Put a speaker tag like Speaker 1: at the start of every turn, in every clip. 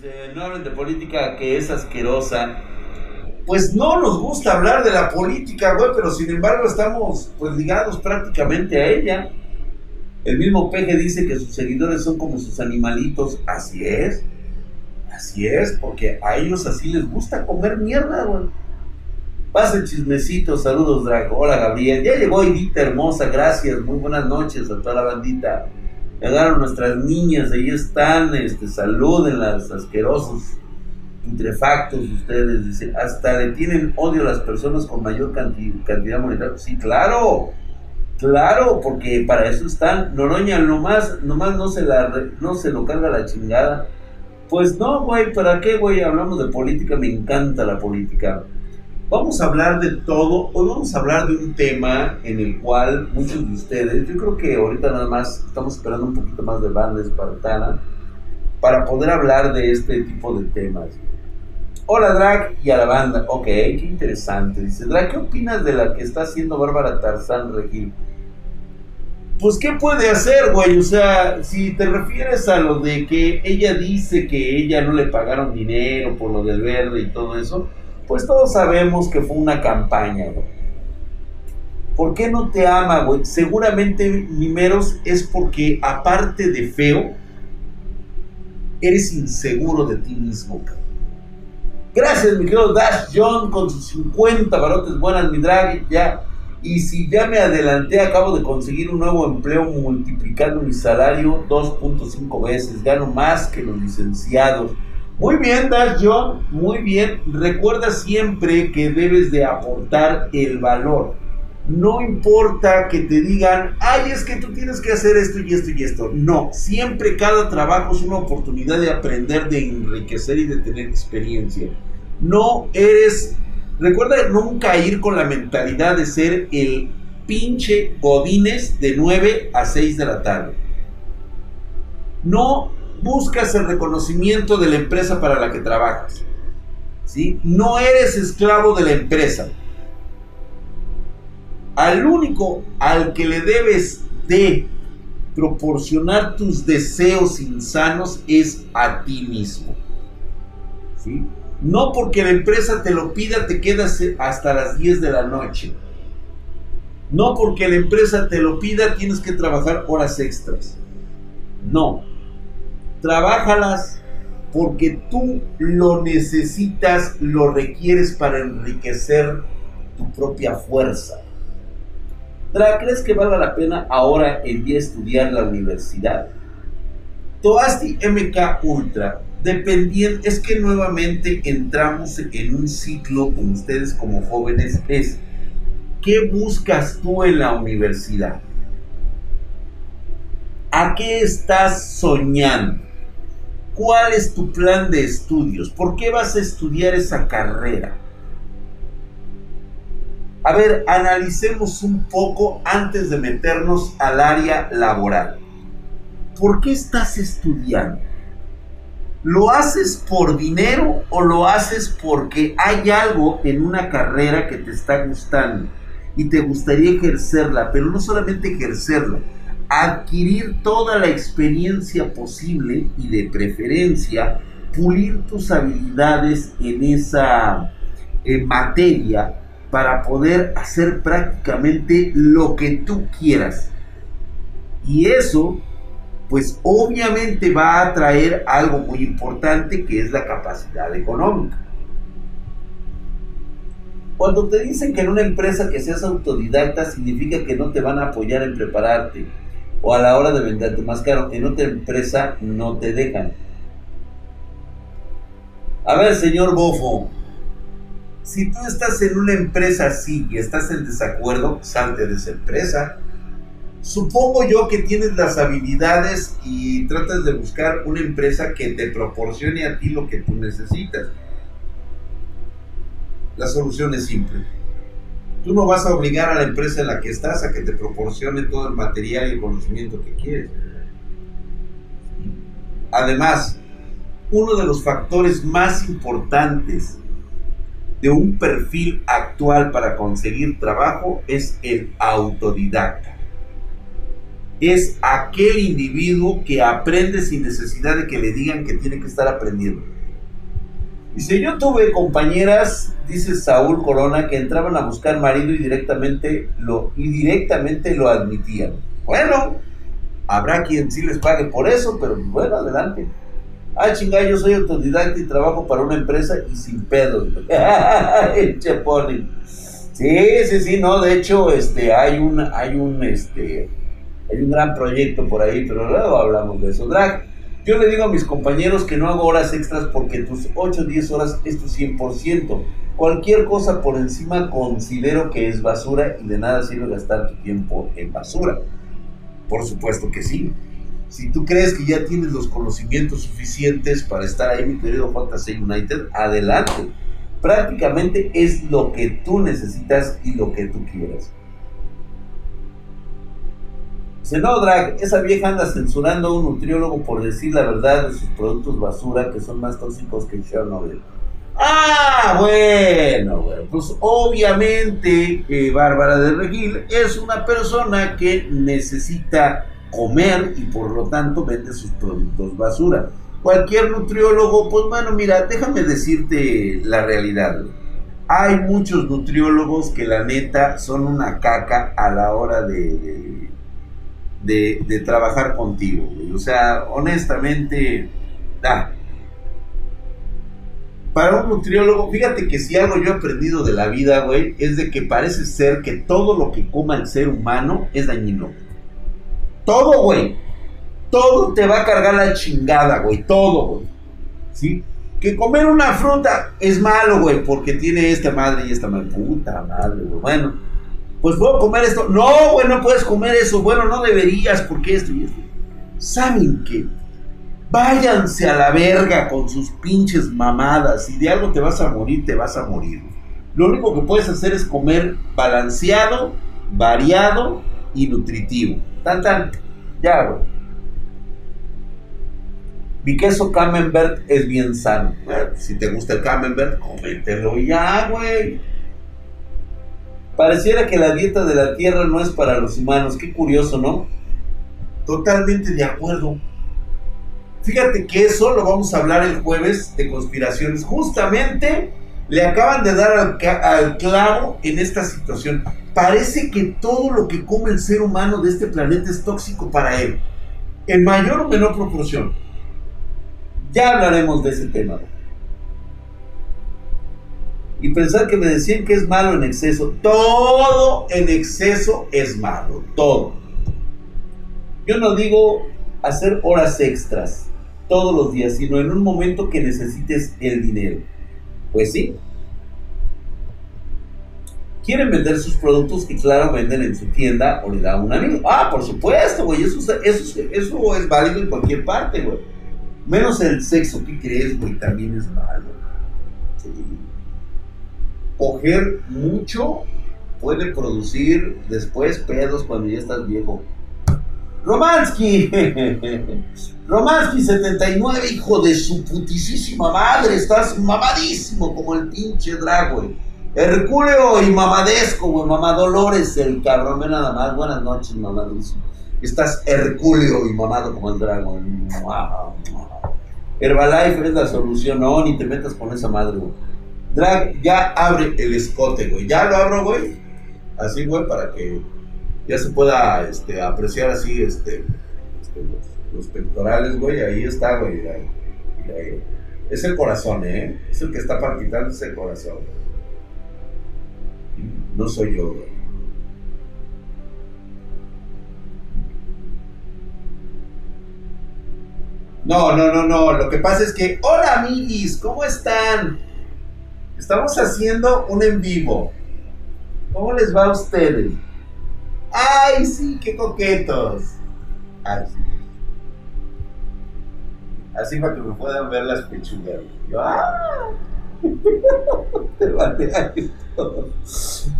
Speaker 1: Dice, no hablen de política que es asquerosa. Pues no nos gusta hablar de la política, güey, pero sin embargo estamos pues ligados prácticamente a ella. El mismo Peje dice que sus seguidores son como sus animalitos. Así es. Así es, porque a ellos así les gusta comer mierda, güey. Pase chismecito, saludos, Drago. Hola, Gabriel. Ya llegó Edita hermosa, gracias. Muy buenas noches a toda la bandita. Llegaron nuestras niñas, ahí están, este, salúdenlas, asquerosos, putrefactos ustedes, dice, hasta le tienen odio a las personas con mayor cantidad monetaria. Sí, claro, claro, porque para eso están. Noroña nomás, nomás no se, la, no se lo carga la chingada. Pues no, güey, ¿para qué, güey? Hablamos de política, me encanta la política. Vamos a hablar de todo. Hoy vamos a hablar de un tema en el cual muchos de ustedes, yo creo que ahorita nada más estamos esperando un poquito más de banda espartana para poder hablar de este tipo de temas. Hola Drag y a la banda. Ok, qué interesante. Dice Drag, ¿qué opinas de la que está haciendo Bárbara Tarzán Regil? Pues, ¿qué puede hacer, güey? O sea, si te refieres a lo de que ella dice que ella no le pagaron dinero por lo del verde y todo eso, pues todos sabemos que fue una campaña, güey. ¿Por qué no te ama, güey? Seguramente, Mimeros, es porque aparte de feo, eres inseguro de ti mismo, cabrón. Gracias, mi querido Dash John, con sus 50 barotes buenas, mi drag, ya. Y si ya me adelanté, acabo de conseguir un nuevo empleo multiplicando mi salario 2.5 veces. Gano más que los licenciados. Muy bien, Dash John, muy bien. Recuerda siempre que debes de aportar el valor. No importa que te digan, ay, es que tú tienes que hacer esto y esto y esto. No, siempre cada trabajo es una oportunidad de aprender, de enriquecer y de tener experiencia. No eres, recuerda nunca ir con la mentalidad de ser el pinche Godines de 9 a 6 de la tarde. No buscas el reconocimiento de la empresa para la que trabajas. ¿sí? No eres esclavo de la empresa. Al único al que le debes de proporcionar tus deseos insanos es a ti mismo. ¿sí? No porque la empresa te lo pida te quedas hasta las 10 de la noche. No porque la empresa te lo pida tienes que trabajar horas extras. No, Trabájalas porque tú lo necesitas, lo requieres para enriquecer tu propia fuerza. ¿Crees que valga la pena ahora en día estudiar la universidad? Toasti MK Ultra, dependiendo, es que nuevamente entramos en un ciclo con ustedes como jóvenes, es, ¿qué buscas tú en la universidad? ¿A qué estás soñando? ¿Cuál es tu plan de estudios? ¿Por qué vas a estudiar esa carrera? A ver, analicemos un poco antes de meternos al área laboral. ¿Por qué estás estudiando? ¿Lo haces por dinero o lo haces porque hay algo en una carrera que te está gustando y te gustaría ejercerla, pero no solamente ejercerla, adquirir toda la experiencia posible y de preferencia pulir tus habilidades en esa materia para poder hacer prácticamente lo que tú quieras. Y eso, pues obviamente va a traer algo muy importante que es la capacidad económica. Cuando te dicen que en una empresa que seas autodidacta significa que no te van a apoyar en prepararte, o a la hora de venderte más caro. En otra empresa no te dejan. A ver, señor Bofo, si tú estás en una empresa así y estás en desacuerdo, salte de esa empresa. Supongo yo que tienes las habilidades y tratas de buscar una empresa que te proporcione a ti lo que tú necesitas. La solución es simple Tú no vas a obligar a la empresa en la que estás a que te proporcione todo el material y el conocimiento que quieres. Además, uno de los factores más importantes de un perfil actual para conseguir trabajo es el autodidacta. es aquel individuo que aprende sin necesidad de que le digan que tiene que estar aprendiendo. Dice, yo tuve compañeras, dice Saúl Corona, que entraban a buscar marido y directamente lo, y directamente lo admitían. Bueno, habrá quien sí les pague por eso, pero bueno, adelante. Ah, chingada, yo soy autodidacta y trabajo para una empresa y sin pedos. Sí, sí, sí, no, de hecho, este, hay un, hay un, este, hay un gran proyecto por ahí, pero luego hablamos de eso. Drag, yo le digo a mis compañeros que no hago horas extras porque tus 8 o 10 horas es tu 100%. Cualquier cosa por encima considero que es basura y de nada sirve gastar tu tiempo en basura. Por supuesto que sí. Si tú crees que ya tienes los conocimientos suficientes para estar ahí, mi querido JC United, adelante prácticamente es lo que tú necesitas y lo que tú quieras. Dice, no, Drag, esa vieja anda censurando a un nutriólogo por decir la verdad de sus productos basura que son más tóxicos que Chernobyl. Ah, bueno, bueno, pues obviamente eh, Bárbara de Regil es una persona que necesita comer y por lo tanto vende sus productos basura cualquier nutriólogo, pues bueno, mira, déjame decirte la realidad. Hay muchos nutriólogos que la neta son una caca a la hora de, de, trabajar contigo, O sea, honestamente, da. Para un nutriólogo, fíjate que si algo yo he aprendido de la vida, güey, es de que parece ser que todo lo que coma el ser humano es dañino. Todo, güey todo te va a cargar la chingada, güey. Todo, güey. ¿Sí? Que comer una fruta es malo, güey, porque tiene esta madre y esta madre. Puta madre, güey. Bueno, pues puedo comer esto. No, güey, no puedes comer eso. Bueno, no deberías, porque esto y esto. ¿Saben qué? Váyanse a la verga con sus pinches mamadas. Si de algo te vas a morir, te vas a morir. Lo único que puedes hacer es comer balanceado, variado y nutritivo. Tan, tan. Ya, güey. Mi queso camembert es bien sano. si te gusta el camembert, cómetelo ya, güey. Pareciera que la dieta de la tierra no es para los humanos. Qué curioso, ¿no? Totalmente de acuerdo. Fíjate que eso lo vamos a hablar el jueves de conspiraciones. Justamente le acaban de dar al, clavo en esta situación. Parece que todo lo que come el ser humano de este planeta es tóxico para él. En mayor o menor proporción. Ya hablaremos de ese tema. Y pensar que me decían que es malo en exceso. Todo en exceso es malo. Todo. Yo no digo hacer horas extras todos los días, sino en un momento que necesites el dinero. Pues sí. Quieren vender sus productos que claro venden en su tienda o le da a un amigo. Ah, por supuesto, güey. Eso, eso, eso es válido en cualquier parte, güey. Menos el sexo, ¿qué crees, güey? También es malo. Coger mucho puede producir después pedos cuando ya estás viejo. Romansky, Romansky 79, hijo de su putisísima madre, estás mamadísimo como el pinche drag, güey. Herculeo y mamadesco, güey, mamadolores, el cabrón, nada más. Buenas noches, mamadísimo. Estás hercúleo y mamado como el dragón. Herbalife es la solución. No, ni te metas con esa madre, güey. Drag, ya abre el escote, güey. Ya lo abro, güey. Así, güey, para que ya se pueda este, apreciar así este, este los, pectorales, güey. Ahí está, güey. Es el corazón, ¿eh? Es el que está palpitando, es el corazón. No soy yo, güey. No, no, no, no. Lo que pasa es que, hola amiguis, ¿cómo están? Estamos haciendo un en vivo. ¿Cómo les va a ustedes? Ay, sí, qué coquetos. Ay, sí. Así para que me puedan ver las pechugas. Yo, ¡ah! Te banean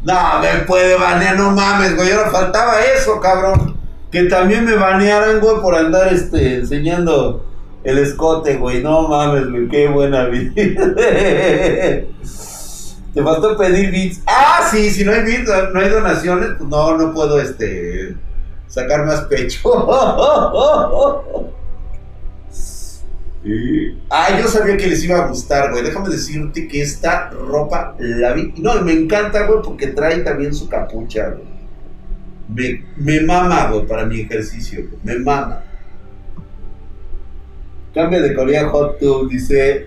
Speaker 1: No, me puede banear, no mames, güey. Ahora faltaba eso, cabrón. Que también me banearan, güey, por andar este, enseñando el escote, güey. No mames, güey. Qué buena vida. Te faltó pedir bits. Ah, sí, si no hay bits, no hay donaciones, pues no, no puedo, este. sacar más pecho. Ah, yo sabía que les iba a gustar, güey. Déjame decirte que esta ropa la vi. No, me encanta, güey, porque trae también su capucha, güey. Me, me mama, güey, para mi ejercicio, güey. Me mama. Cambia de Corea Hot Tube, dice.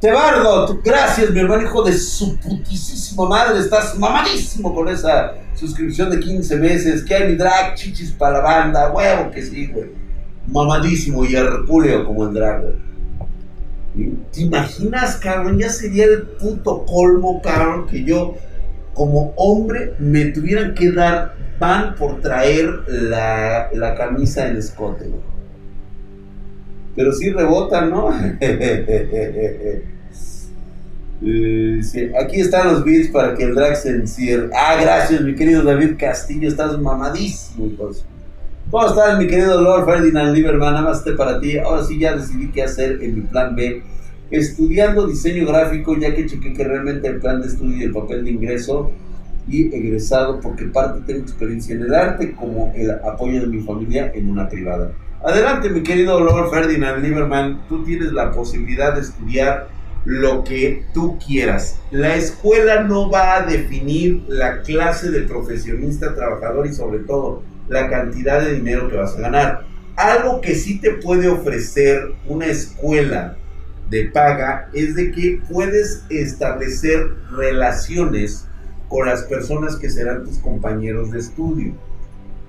Speaker 1: Tebardo, gracias, mi hermano, hijo de su putísima madre. Estás mamadísimo con esa suscripción de 15 meses. Que hay mi drag, chichis para la banda, huevo que sí, güey mamadísimo y hercúleo como el dragón. ¿Te imaginas, cabrón? Ya sería el puto colmo, cabrón, que yo, como hombre, me tuvieran que dar pan por traer la, la camisa en escote, Pero sí rebotan, ¿no? Eh, aquí están los beats para que el drag se encierre. Ah, gracias, mi querido David Castillo. Estás mamadísimo, entonces. ¿Cómo estás, mi querido Lord Ferdinand Lieberman? Más para ti. Ahora sí ya decidí qué hacer en mi plan B. Estudiando diseño gráfico, ya que chequé que realmente el plan de estudio y el papel de ingreso y egresado, porque parte tengo experiencia en el arte, como el apoyo de mi familia en una privada. Adelante, mi querido Lord Ferdinand Lieberman. Tú tienes la posibilidad de estudiar lo que tú quieras. La escuela no va a definir la clase de profesionista, trabajador y sobre todo la cantidad de dinero que vas a ganar. Algo que sí te puede ofrecer una escuela de paga es de que puedes establecer relaciones con las personas que serán tus compañeros de estudio.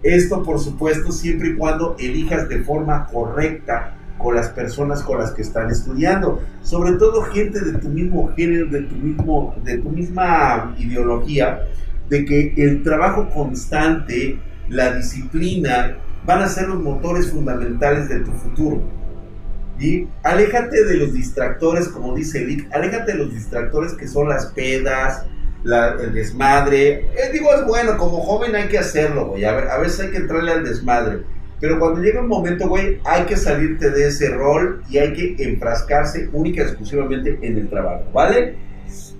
Speaker 1: Esto, por supuesto, siempre y cuando elijas de forma correcta con las personas con las que están estudiando, sobre todo gente de tu mismo género, de tu mismo, de tu misma ideología, de que el trabajo constante la disciplina van a ser los motores fundamentales de tu futuro. Y aléjate de los distractores, como dice Vic, aléjate de los distractores que son las pedas, el desmadre. Eh, digo, es bueno, como joven hay que hacerlo, güey. A, veces hay que entrarle al desmadre. Pero cuando llega un momento, güey, hay que salirte de ese rol y hay que enfrascarse única y exclusivamente en el trabajo, ¿vale?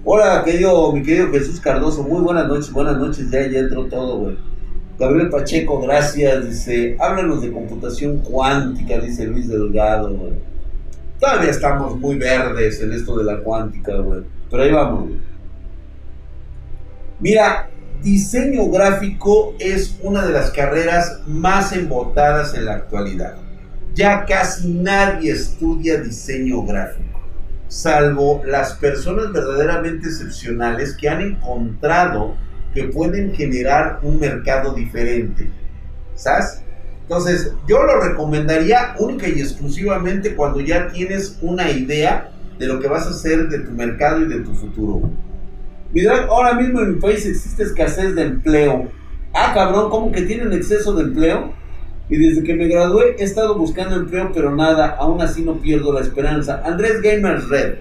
Speaker 1: Hola, querido, mi querido Jesús Cardoso, muy buenas noches, buenas noches, ya, ya entró todo, güey. Gabriel Pacheco, gracias. Dice, háblanos de computación cuántica, dice Luis Delgado, güey. Todavía estamos muy verdes en esto de la cuántica, güey. Pero ahí vamos, Mira, diseño gráfico es una de las carreras más embotadas en la actualidad. Ya casi nadie estudia diseño gráfico, salvo las personas verdaderamente excepcionales que han encontrado que pueden generar un mercado diferente. ¿Sabes? Entonces, yo lo recomendaría única y exclusivamente cuando ya tienes una idea de lo que vas a hacer de tu mercado y de tu futuro. Mira, ahora mismo en mi país existe escasez de empleo. Ah, cabrón, ¿cómo que tienen exceso de empleo? Y desde que me gradué he estado buscando empleo, pero nada, aún así no pierdo la esperanza. Andrés Gamers Red,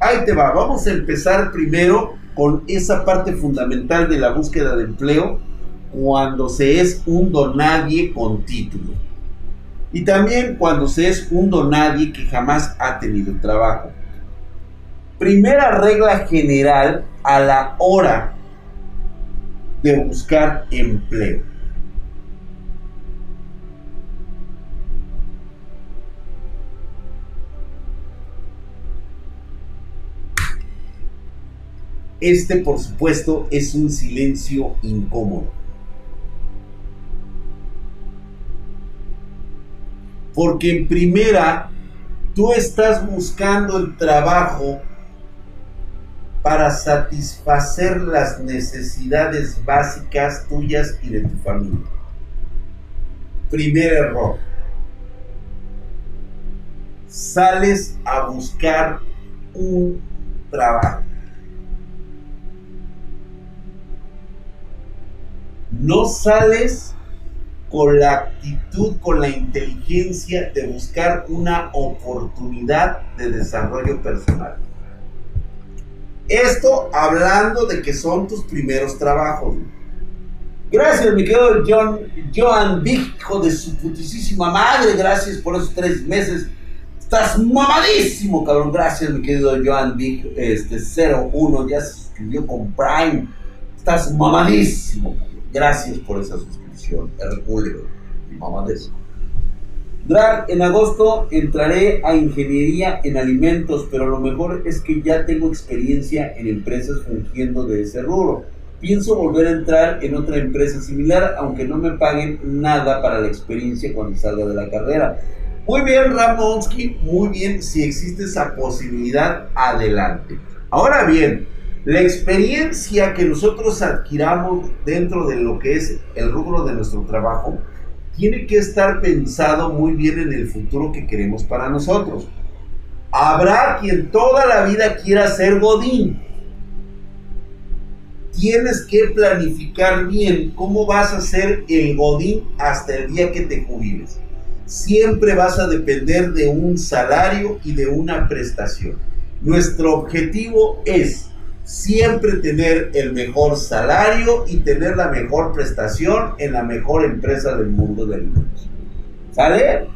Speaker 1: ahí te va, vamos a empezar primero con esa parte fundamental de la búsqueda de empleo cuando se es un donadie con título. Y también cuando se es un donadie que jamás ha tenido trabajo. Primera regla general a la hora de buscar empleo. Este, por supuesto, es un silencio incómodo. Porque en primera, tú estás buscando el trabajo para satisfacer las necesidades básicas tuyas y de tu familia. Primer error. Sales a buscar un trabajo. no sales con la actitud, con la inteligencia de buscar una oportunidad de desarrollo personal. Esto hablando de que son tus primeros trabajos. Gracias, mi querido John, Joan Big, hijo de su putísima madre. Gracias por esos tres meses. Estás mamadísimo, cabrón. Gracias, mi querido Joan Big, este 01. Ya se suscribió con Prime. Estás mamadísimo. Gracias por esa suscripción. Herculeo, eso. Drag, en agosto entraré a ingeniería en alimentos, pero lo mejor es que ya tengo experiencia en empresas fungiendo de ese rubro. Pienso volver a entrar en otra empresa similar, aunque no me paguen nada para la experiencia cuando salga de la carrera. Muy bien, Ramonsky, muy bien. Si existe esa posibilidad, adelante. Ahora bien, la experiencia que nosotros adquiramos dentro de lo que es el rubro de nuestro trabajo tiene que estar pensado muy bien en el futuro que queremos para nosotros. Habrá quien toda la vida quiera ser Godín. Tienes que planificar bien cómo vas a ser el Godín hasta el día que te jubiles siempre vas a depender de un salario y de una prestación. Nuestro objetivo es siempre tener el mejor salario y tener la mejor prestación en la mejor empresa del mundo del mundo. ¿Sale?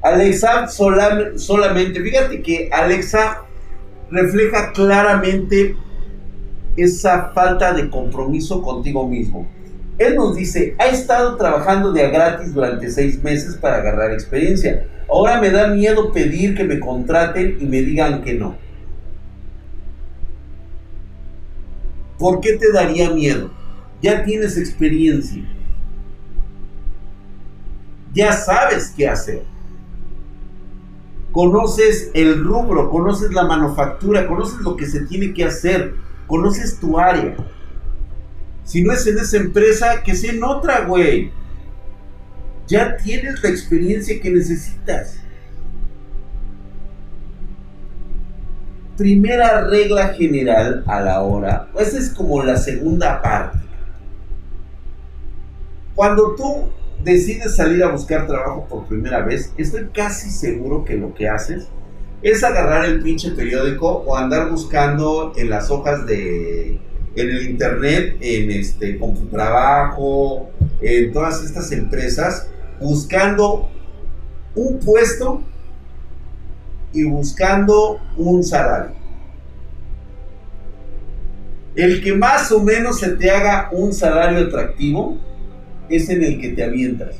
Speaker 1: Alexa solamente, fíjate que Alexa refleja claramente esa falta de compromiso contigo mismo. Él nos dice, ha estado trabajando de a gratis durante seis meses para agarrar experiencia. Ahora me da miedo pedir que me contraten y me digan que no. ¿Por qué te daría miedo? Ya tienes experiencia. Ya sabes qué hacer conoces el rubro, conoces la manufactura, conoces lo que se tiene que hacer, conoces tu área. Si no es en esa empresa, que sea en otra, güey. Ya tienes la experiencia que necesitas. Primera regla general a la hora, esa es como la segunda parte. Cuando tú decides salir a buscar trabajo por primera vez, estoy casi seguro que lo que haces es agarrar el pinche periódico o andar buscando en las hojas de en el internet, en este trabajo, en todas estas empresas, buscando un puesto y buscando un salario. El que más o menos se te haga un salario atractivo, es en el que te avientas.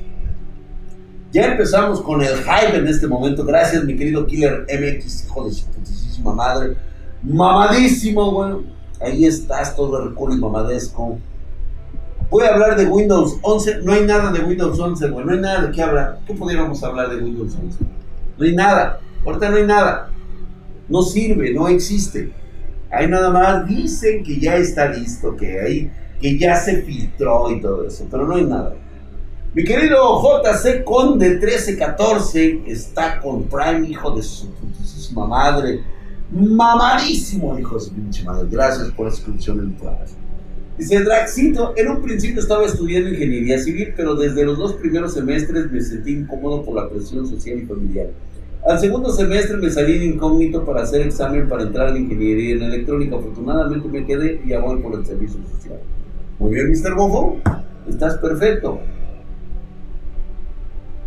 Speaker 1: Ya empezamos con el hype en este momento. Gracias, mi querido Killer MX, hijo de su putísima madre. Mamadísimo, güey. Ahí estás, todo el culo y mamadesco. Voy a hablar de Windows 11. No hay nada de Windows 11, güey. No hay nada de qué hablar. ¿Qué pudiéramos hablar de Windows 11? No hay nada. Ahorita no hay nada. No sirve, no existe. Ahí nada más dicen que ya está listo, que ahí que ya se filtró y todo eso, pero no hay nada. Mi querido JC Conde 1314 está con Prime, hijo de su putísima madre. Mamadísimo, hijo de su pinche madre. Gracias por la suscripción en Prime. Dice Draxito, en un principio estaba estudiando ingeniería civil, pero desde los dos primeros semestres me sentí incómodo por la presión social y familiar. Al segundo semestre me salí de incógnito para hacer examen para entrar en ingeniería en electrónica. Afortunadamente me quedé y voy por el servicio social. Muy bien, Mr. Bofo, estás perfecto.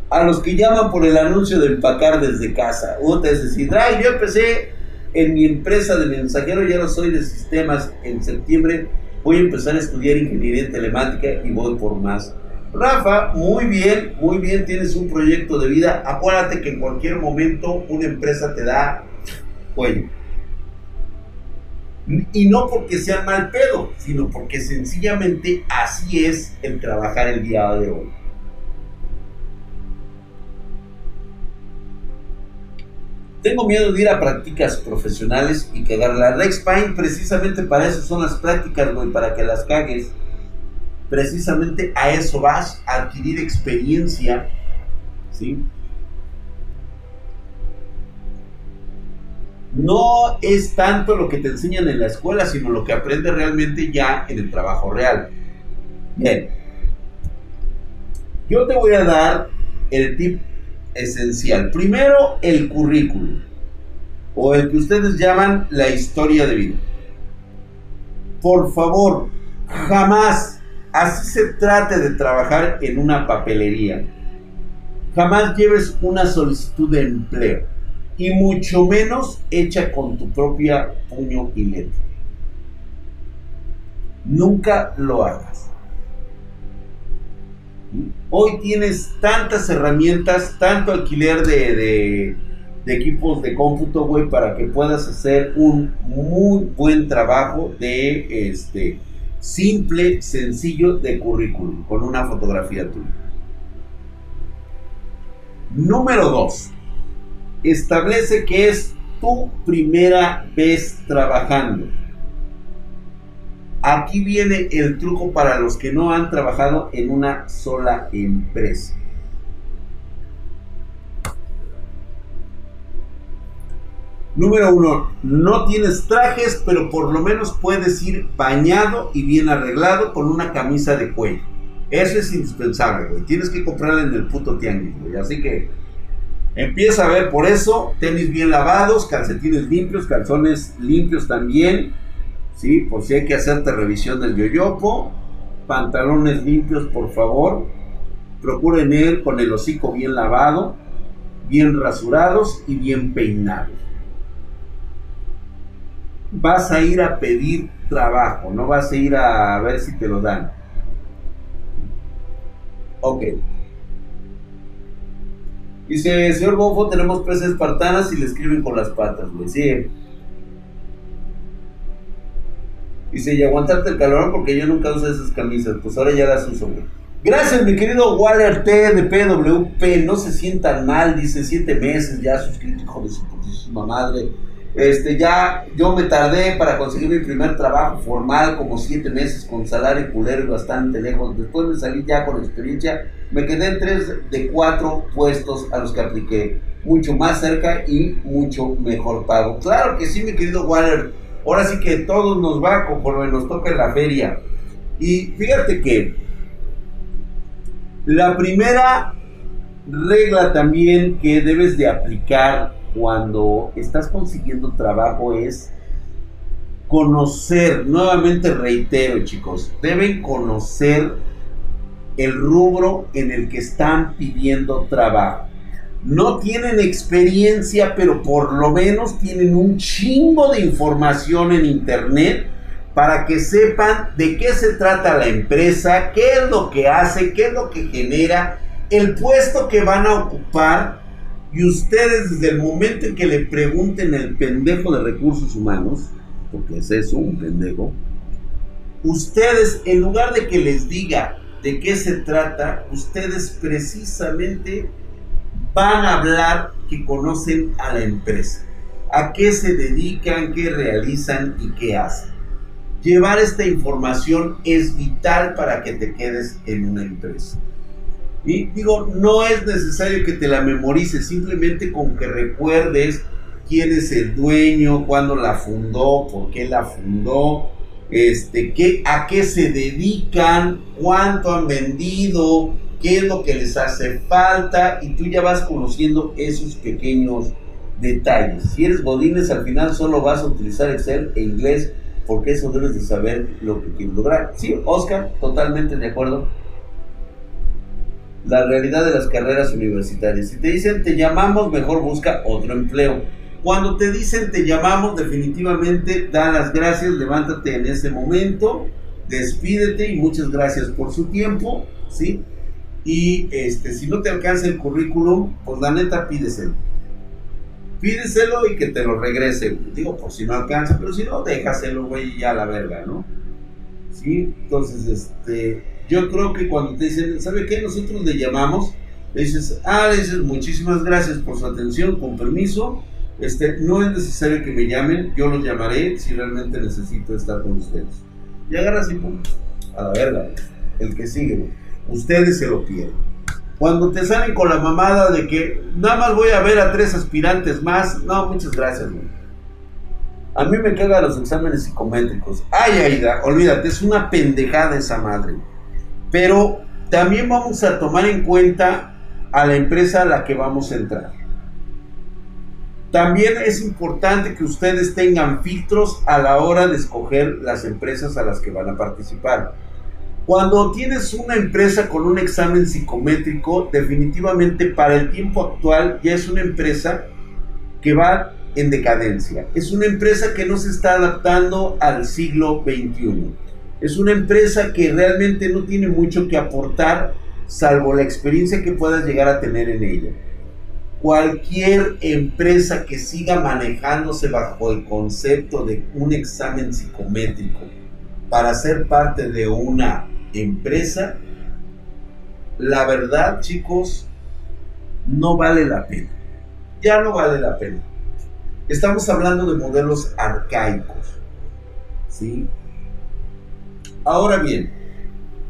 Speaker 1: A los que llaman por el anuncio de empacar desde casa, decir, yo empecé en mi empresa de mensajero, ya no soy de sistemas, en septiembre voy a empezar a estudiar ingeniería telemática y voy por más. Rafa, muy bien, muy bien, tienes un proyecto de vida. Acuérdate que en cualquier momento una empresa te da cuello. Y no porque sea mal pedo, sino porque sencillamente así es el trabajar el día de hoy. Tengo miedo de ir a prácticas profesionales y quedar la Rex Pine precisamente para eso son las prácticas, güey, para que las cagues. Precisamente a eso vas, a adquirir experiencia, ¿sí? no es tanto lo que te enseñan en la escuela, sino lo que aprendes realmente ya en el trabajo real. Bien, yo te voy a dar el tip esencial. Primero, el currículum, o el que ustedes llaman la historia de vida. Por favor, jamás, así se trate de trabajar en una papelería, jamás lleves una solicitud de empleo y mucho menos hecha con tu propia puño y letra. Nunca lo hagas. Hoy tienes tantas herramientas, tanto alquiler de, equipos de cómputo, güey, para que puedas hacer un muy buen trabajo de este simple, sencillo de currículum con una fotografía tuya. Número 2. Establece que es tu primera vez trabajando. Aquí viene el truco para los que no han trabajado en una sola empresa. Número uno, no tienes trajes, pero por lo menos puedes ir bañado y bien arreglado con una camisa de cuello. Eso es indispensable, güey. Tienes que comprarla en el puto tianguis, güey. Así que empieza a ver por eso. Tenis bien lavados, calcetines limpios, calzones limpios también. ¿Sí? Por si hay que hacerte revisión del yoyopo. Pantalones limpios, por favor. Procuren ir con el hocico bien lavado, bien rasurados y bien peinados. Vas a ir a pedir trabajo, no vas a ir a ver si te lo dan. Ok. Dice, señor Bofo, tenemos presas espartanas y le escriben con las patas, güey. Sí. Dice, y aguantarte el calor porque yo nunca uso esas camisas. Pues ahora ya las uso, güey. Gracias, mi querido Waller T de PWP. No se sientan mal, dice, siete meses ya suscrito, hijo de su putísima madre. Este, ya yo me tardé para conseguir mi primer trabajo formal, como siete meses, con salario culero bastante lejos. Después me salí ya con experiencia. Me quedé en tres de cuatro puestos a los que apliqué. Mucho más cerca y mucho mejor pago. Claro que sí, mi querido Waller. Ahora sí que todos nos va conforme nos toca la feria. Y fíjate que la primera regla también que debes de aplicar cuando estás consiguiendo trabajo es conocer, nuevamente reitero chicos, deben conocer el rubro en el que están pidiendo trabajo. No tienen experiencia, pero por lo menos tienen un chingo de información en internet para que sepan de qué se trata la empresa, qué es lo que hace, qué es lo que genera, el puesto que van a ocupar. Y ustedes desde el momento en que le pregunten el pendejo de recursos humanos, porque es eso, un pendejo, ustedes en lugar de que les diga de qué se trata, ustedes precisamente van a hablar que conocen a la empresa, a qué se dedican, qué realizan y qué hacen. Llevar esta información es vital para que te quedes en una empresa. Digo, no es necesario que te la memorices, simplemente con que recuerdes quién es el dueño, cuándo la fundó, por qué la fundó, este, qué, a qué se dedican, cuánto han vendido, qué es lo que les hace falta y tú ya vas conociendo esos pequeños detalles. Si eres Godines, al final solo vas a utilizar Excel e inglés porque eso debes de saber lo que quieres lograr. Sí, Oscar, totalmente de acuerdo la realidad de las carreras universitarias. Si te dicen te llamamos, mejor busca otro empleo. Cuando te dicen te llamamos, definitivamente da las gracias, levántate en ese momento, despídete y muchas gracias por su tiempo, ¿sí? Y este, si no te alcanza el currículum, pues la neta pídeselo. Pídeselo y que te lo regrese. Digo, por si no alcanza, pero si no, déjaselo, güey, ya la verga, ¿no? ¿Sí? Entonces, este, yo creo que cuando te dicen, ¿sabe qué? Nosotros le llamamos, le dices, ah, le dices, muchísimas gracias por su atención, con permiso. Este, no es necesario que me llamen, yo los llamaré si realmente necesito estar con ustedes. Y agarras y pum, a la verga, el que sigue, ustedes se lo piden. Cuando te salen con la mamada de que nada más voy a ver a tres aspirantes más, no, muchas gracias. A mí me cagan los exámenes psicométricos. Ay, Aida, olvídate, es una pendejada esa madre. Pero también vamos a tomar en cuenta a la empresa a la que vamos a entrar. También es importante que ustedes tengan filtros a la hora de escoger las empresas a las que van a participar. Cuando tienes una empresa con un examen psicométrico, definitivamente para el tiempo actual ya es una empresa que va en decadencia. Es una empresa que no se está adaptando al siglo XXI. Es una empresa que realmente no tiene mucho que aportar salvo la experiencia que puedas llegar a tener en ella. Cualquier empresa que siga manejándose bajo el concepto de un examen psicométrico para ser parte de una empresa, la verdad chicos, no vale la pena. Ya no vale la pena. Estamos hablando de modelos arcaicos. ¿Sí? Ahora bien,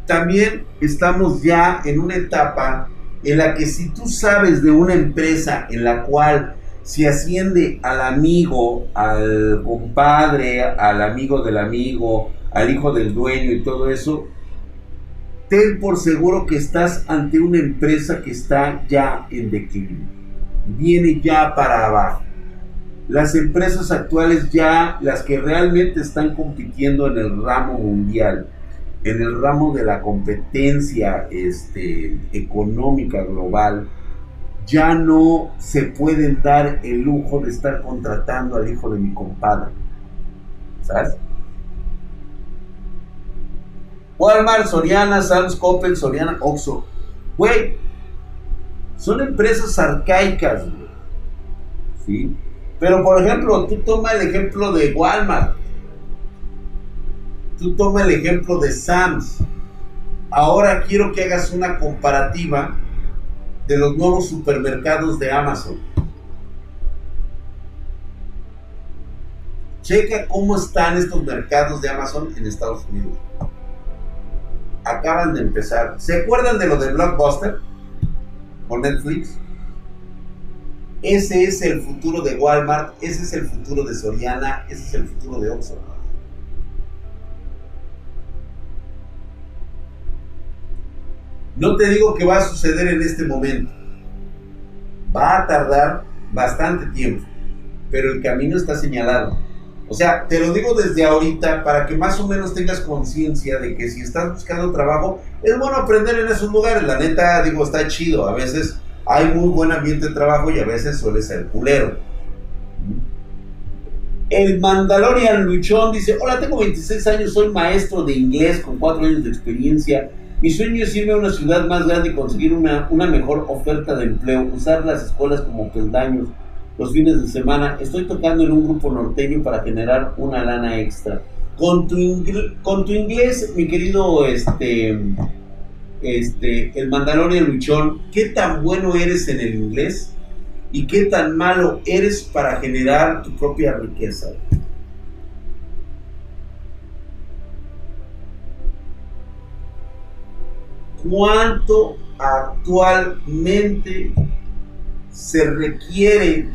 Speaker 1: también estamos ya en una etapa en la que si tú sabes de una empresa en la cual se asciende al amigo, al compadre, al amigo del amigo, al hijo del dueño y todo eso, ten por seguro que estás ante una empresa que está ya en declive. Viene ya para abajo. Las empresas actuales ya, las que realmente están compitiendo en el ramo mundial, en el ramo de la competencia este, económica global, ya no se pueden dar el lujo de estar contratando al hijo de mi compadre. ¿Sabes? Walmart, Soriana, Sam's Coppel, Soriana, Oxxo. Güey, son empresas arcaicas. ¿Sí? Pero por ejemplo, tú toma el ejemplo de Walmart. Tú toma el ejemplo de Sam's. Ahora quiero que hagas una comparativa de los nuevos supermercados de Amazon. Checa cómo están estos mercados de Amazon en Estados Unidos. Acaban de empezar. ¿Se acuerdan de lo de Blockbuster? Con Netflix. Ese es el futuro de Walmart, ese es el futuro de Soriana, ese es el futuro de Oxxo. No te digo que va a suceder en este momento. Va a tardar bastante tiempo, pero el camino está señalado. O sea, te lo digo desde ahorita para que más o menos tengas conciencia de que si estás buscando trabajo, es bueno aprender en esos lugares. La neta, digo, está chido. A veces hay muy buen ambiente de trabajo y a veces suele ser culero. El Mandalorian Luchón dice, hola, tengo 26 años, soy maestro de inglés con 4 años de experiencia mi sueño es irme a una ciudad más grande y conseguir una, una mejor oferta de empleo, usar las escuelas como peldaños los fines de semana. Estoy tocando en un grupo norteño para generar una lana extra. Con tu, con tu inglés, mi querido este, este, el Mandalorian Luchón, ¿qué tan bueno eres en el inglés? ¿Y qué tan malo eres para generar tu propia riqueza? cuánto actualmente se requiere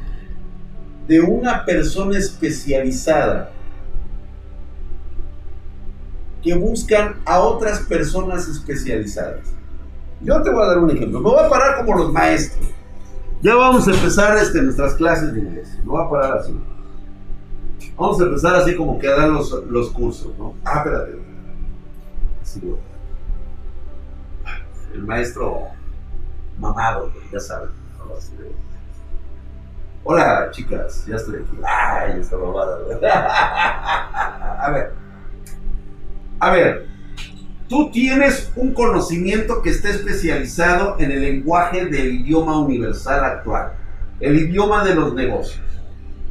Speaker 1: de una persona especializada que buscan a otras personas especializadas. Yo te voy a dar un ejemplo. Me voy a parar como los maestros. Ya vamos a empezar este, nuestras clases de inglés. Me voy a parar así. Vamos a empezar así como que a dar los, los cursos, ¿no? Ah, espérate. Así, el maestro mamado, ya saben. Hola, chicas, ya estoy aquí. Ay, esta mamada. a ver. A ver. Tú tienes un conocimiento que está especializado en el lenguaje del idioma universal actual, el idioma de los negocios,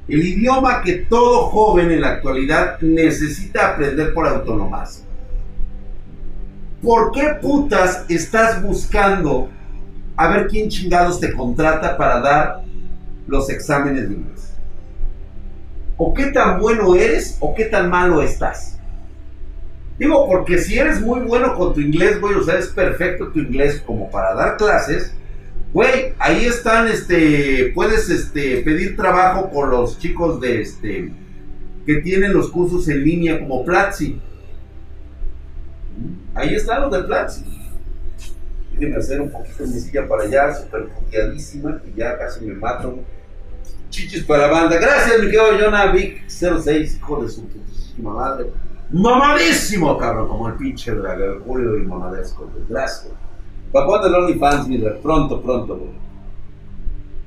Speaker 1: el idioma que todo joven en la actualidad necesita aprender por autonomía. ¿por qué putas estás buscando a ver quién chingados te contrata para dar los exámenes de inglés? ¿O qué tan bueno eres o qué tan malo estás? Digo, porque si eres muy bueno con tu inglés, güey, o sea, es perfecto tu inglés como para dar clases, güey, ahí están, este, puedes, este, pedir trabajo con los chicos de, este, que tienen los cursos en línea como Platzi. Ahí están los de Platzi. Déjenme hacer un poquito mi silla para allá, súper puteadísima, que ya casi me mato. Chichis para la banda. Gracias, mi querido Jonah Vic 06, hijo de su putísima madre. Mamadísimo, cabrón, como el pinche dragón, Julio y mamadesco, Gracias. ¿Para cuándo el OnlyFans, mira? Pronto, pronto, güey.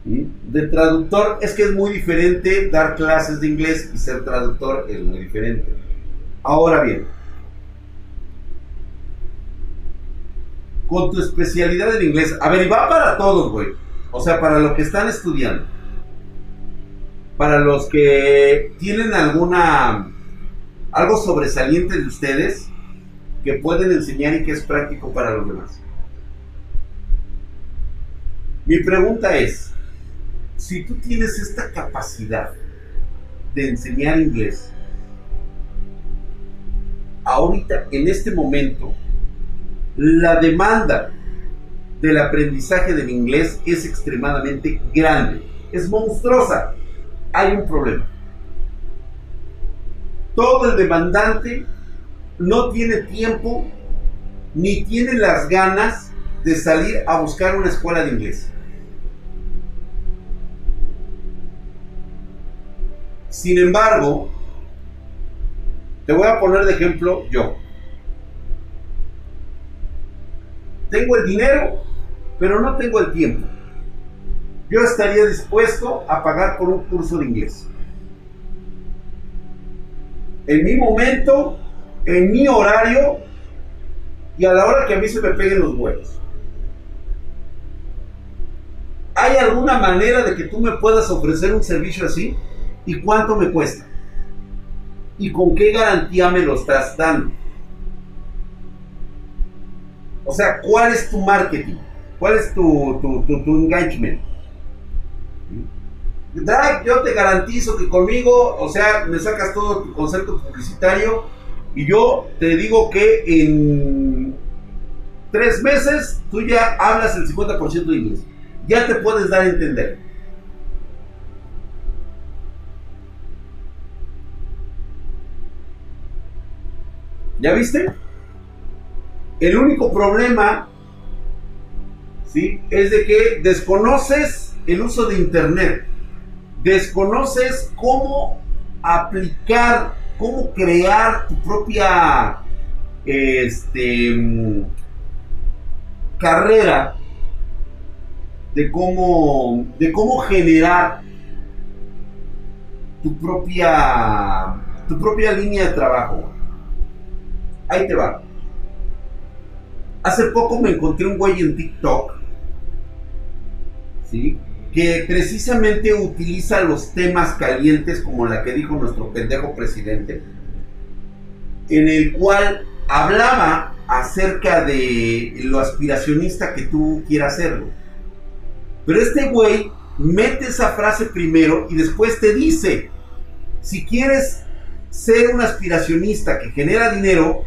Speaker 1: De traductor es que es muy diferente dar clases de inglés y ser traductor es muy diferente. Ahora bien, con tu especialidad en inglés, a ver, y va para todos, güey. O sea, para los que están estudiando. Para los que tienen alguna algo sobresaliente de ustedes que pueden enseñar y que es práctico para los demás. Mi pregunta es, si tú tienes esta capacidad de enseñar inglés, ahorita, en este momento, la demanda del aprendizaje del inglés es extremadamente grande, es monstruosa. Hay un problema. Todo el demandante no tiene tiempo ni tiene las ganas de salir a buscar una escuela de inglés. Sin embargo, te voy a poner de ejemplo yo. Tengo el dinero, pero no tengo el tiempo. Yo estaría dispuesto a pagar por un curso de inglés. En mi momento, en mi horario y a la hora que a mí se me peguen los huevos. ¿Hay alguna manera de que tú me puedas ofrecer un servicio así? ¿Y cuánto me cuesta? ¿Y con qué garantía me lo estás dando? O sea, ¿cuál es tu marketing? ¿Cuál es tu, tu, tu, engagement? Drag, yo te garantizo que conmigo, o sea, me sacas todo tu concepto publicitario y yo te digo que en tres meses tú ya hablas el 50% de inglés. Ya te puedes dar a entender. ¿Ya viste? El único problema, ¿sí? Es de que desconoces el uso de Internet. Desconoces cómo aplicar, cómo crear tu propia este, carrera de cómo, de cómo generar tu propia, tu propia línea de trabajo. Ahí te va. Hace poco me encontré un güey en TikTok, ¿sí? Que precisamente utiliza los temas calientes como la que dijo nuestro pendejo presidente, en el cual hablaba acerca de lo aspiracionista que tú quieras hacerlo. Pero este güey mete esa frase primero y después te dice, si quieres ser un aspiracionista que genera dinero,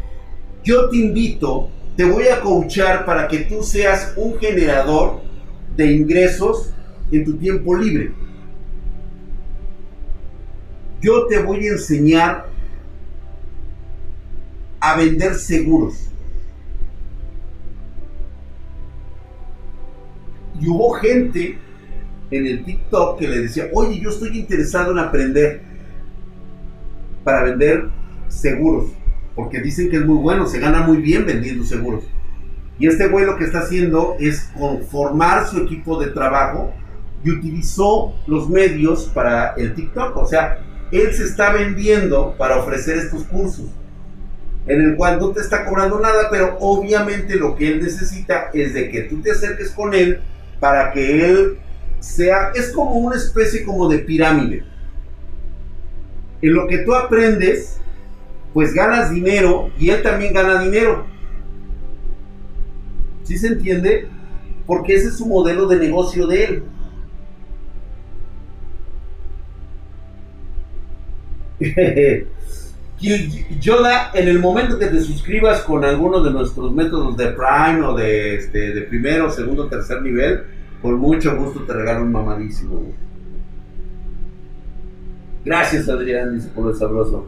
Speaker 1: yo te invito, te voy a coachar para que tú seas un generador de ingresos en tu tiempo libre. Yo te voy a enseñar a vender seguros. Y hubo gente en el TikTok que le decía, oye, yo estoy interesado en aprender para vender seguros porque dicen que es muy bueno, se gana muy bien vendiendo seguros. Y este güey lo que está haciendo es conformar su equipo de trabajo y utilizó los medios para el TikTok. O sea, él se está vendiendo para ofrecer estos cursos, en el cual no te está cobrando nada, pero obviamente lo que él necesita es de que tú te acerques con él para que él sea, es como una especie como de pirámide. En lo que tú aprendes, pues ganas dinero y él también gana dinero. ¿Sí se entiende? Porque ese es su modelo de negocio de él. Yoda, en el momento que te suscribas con alguno de nuestros métodos de Prime o de, este, de primero, segundo, tercer nivel, con mucho gusto te regalo un mamadísimo. Gracias Adrián, dice por el sabroso.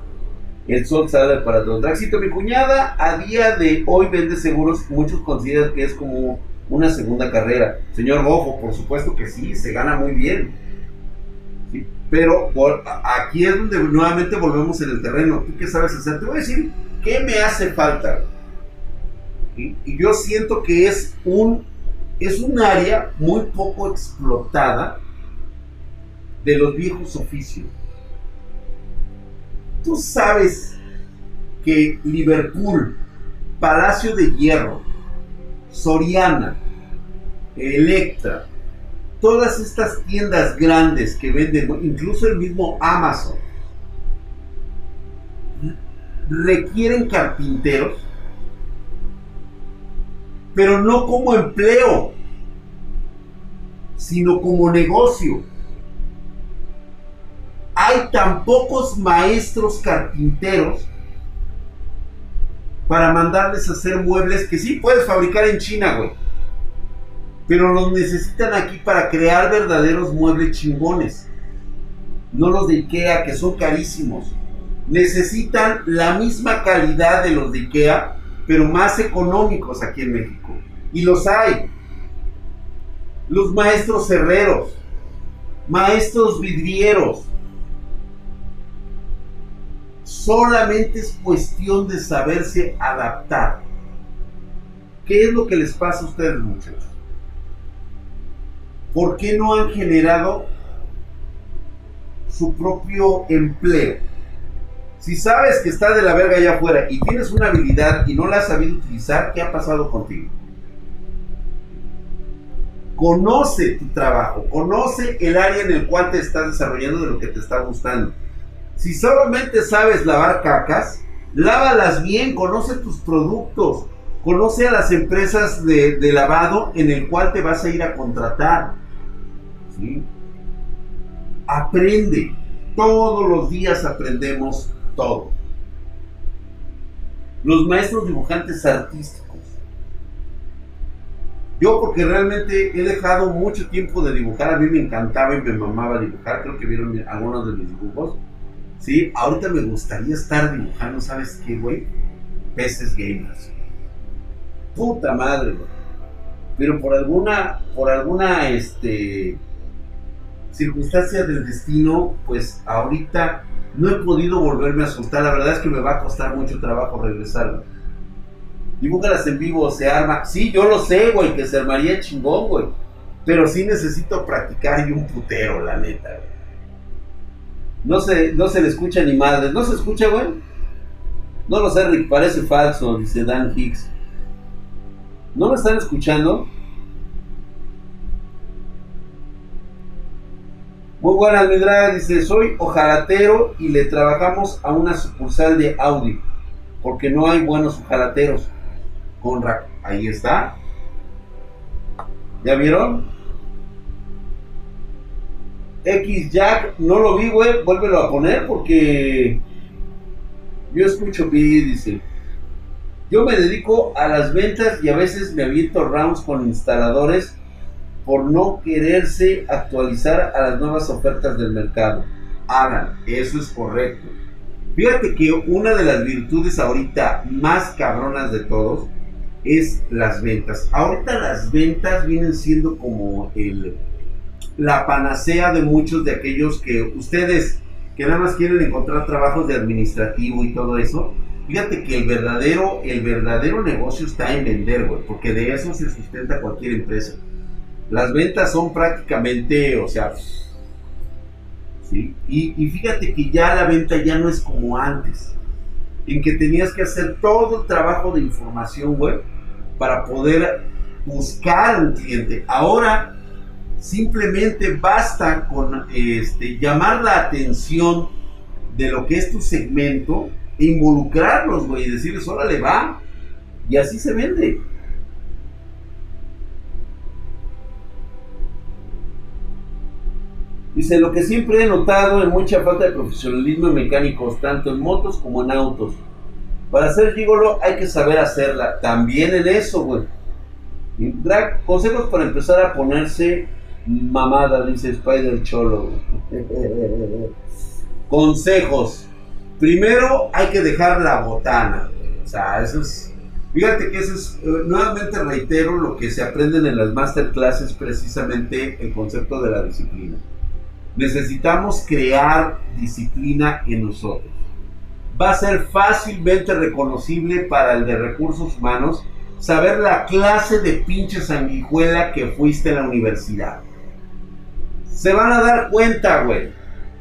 Speaker 1: El sol sale para todos. Draxito, mi cuñada a día de hoy vende seguros. Muchos consideran que es como una segunda carrera. Señor Ojo, por supuesto que sí, se gana muy bien. Pero aquí es donde nuevamente volvemos en el terreno. ¿Tú qué sabes hacer? Te voy a decir qué me hace falta. Y yo siento que es un, es un área muy poco explotada de los viejos oficios. Tú sabes que Liverpool, Palacio de Hierro, Soriana, Electra, todas estas tiendas grandes que venden, incluso el mismo Amazon, requieren carpinteros, pero no como empleo, sino como negocio. Hay tan pocos maestros carpinteros para mandarles a hacer muebles que sí puedes fabricar en China, güey. Pero los necesitan aquí para crear verdaderos muebles chingones. No los de Ikea, que son carísimos. Necesitan la misma calidad de los de Ikea, pero más económicos aquí en México. Y los hay. Los maestros herreros, maestros vidrieros. Solamente es cuestión de saberse adaptar. ¿Qué es lo que les pasa a ustedes, muchachos? ¿Por qué no han generado su propio empleo? Si sabes que está de la verga allá afuera y tienes una habilidad y no la has sabido utilizar, ¿qué ha pasado contigo? Conoce tu trabajo, conoce el área en el cual te estás desarrollando de lo que te está gustando. Si solamente sabes lavar cacas, lávalas bien, conoce tus productos, conoce a las empresas de, de lavado en el cual te vas a ir a contratar Aprende. Todos los días aprendemos todo. Los maestros dibujantes artísticos. Yo porque realmente he dejado mucho tiempo de dibujar, a mí me encantaba y me mamaba dibujar, creo que vieron algunos de mis dibujos. Sí, ahorita me gustaría estar dibujando, ¿sabes qué, güey? Peces gamers. Puta madre, güey. Pero por alguna, por alguna, este, circunstancias del destino, pues ahorita no he podido volverme a soltar. La verdad es que me va a costar mucho trabajo regresar. Dibújalas en vivo, se arma. Sí, yo lo sé, güey, que se armaría chingón, güey. Pero sí necesito practicar y un putero, la neta, No se, no se le escucha ni madre. ¿No se escucha, güey? No lo sé, Rick, parece falso, dice Dan Hicks. ¿No me están escuchando? Muy buenas, mi Dice, soy ojalatero y le trabajamos a una sucursal de Audi. Porque no hay buenos ojalateros. Conrad, ahí está. ¿Ya vieron? X Jack, no lo vi, güey. Vuélvelo a poner porque yo escucho bien, dice. Yo me dedico a las ventas y a veces me aviento rounds con instaladores por no quererse actualizar a las nuevas ofertas del mercado. Hagan, eso es correcto. Fíjate que una de las virtudes ahorita más cabronas de todos es las ventas. Ahorita las ventas vienen siendo como el, la panacea de muchos de aquellos que ustedes que nada más quieren encontrar trabajos de administrativo y todo eso. Fíjate que el verdadero, el verdadero negocio está en vender, güey, porque de eso se sustenta cualquier empresa. Las ventas son prácticamente, o sea, ¿sí? Y, fíjate que ya la venta ya no es como antes, en que tenías que hacer todo el trabajo de información web para poder buscar un cliente. Ahora simplemente basta con este, llamar la atención de lo que es tu segmento e involucrarlos, güey, y decirles, órale, va. Y así se vende. Dice, lo que siempre he notado es mucha falta de profesionalismo en mecánicos, tanto en motos como en autos. Para hacer gigolo hay que saber hacerla. También en eso, güey. Drag, consejos para empezar a ponerse mamada, dice Spider Cholo. consejos. Primero hay que dejar la botana. O sea, eso es... Fíjate que eso es, eh, nuevamente reitero lo que se aprenden en las masterclasses, precisamente el concepto de la disciplina. Necesitamos crear disciplina en nosotros. Va a ser fácilmente reconocible para el de recursos humanos saber la clase de pinche sanguijuela que fuiste en la universidad. Se van a dar cuenta, güey.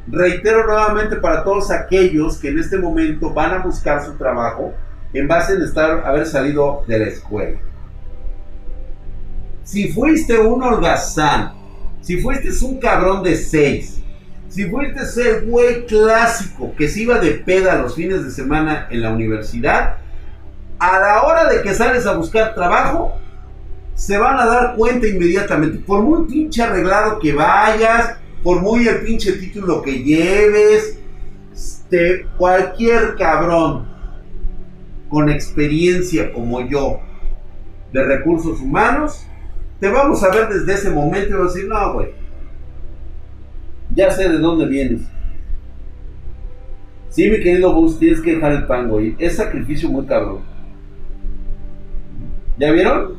Speaker 1: Reitero nuevamente para todos aquellos que en este momento van a buscar su trabajo en base a estar, haber salido de la escuela. Si fuiste un holgazán, si fuiste un cabrón de seis, si fuiste el güey clásico que se iba de peda los fines de semana en la universidad, a la hora de que sales a buscar trabajo, se van a dar cuenta inmediatamente. Por muy pinche arreglado que vayas, por muy el pinche título que lleves, este, cualquier cabrón con experiencia como yo de recursos humanos, te vamos a ver desde ese momento y vas a decir, no, güey, ya sé de dónde vienes. Sí, mi querido Bus, tienes que dejar el pan, güey. Es sacrificio muy cabrón. ¿Ya vieron?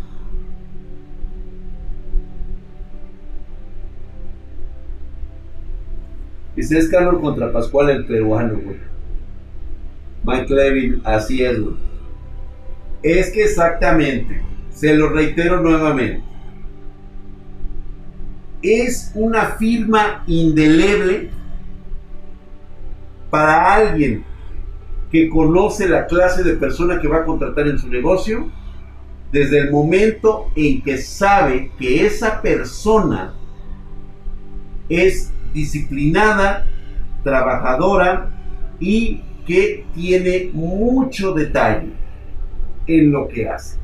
Speaker 1: Dice, es Carlos contra Pascual el peruano, güey. Mike Levin, así es, güey. Es que exactamente, se lo reitero nuevamente, es una firma indeleble para alguien que conoce la clase de persona que va a contratar en su negocio, desde el momento en que sabe que esa persona es disciplinada, trabajadora y que tiene mucho detalle en lo que hace.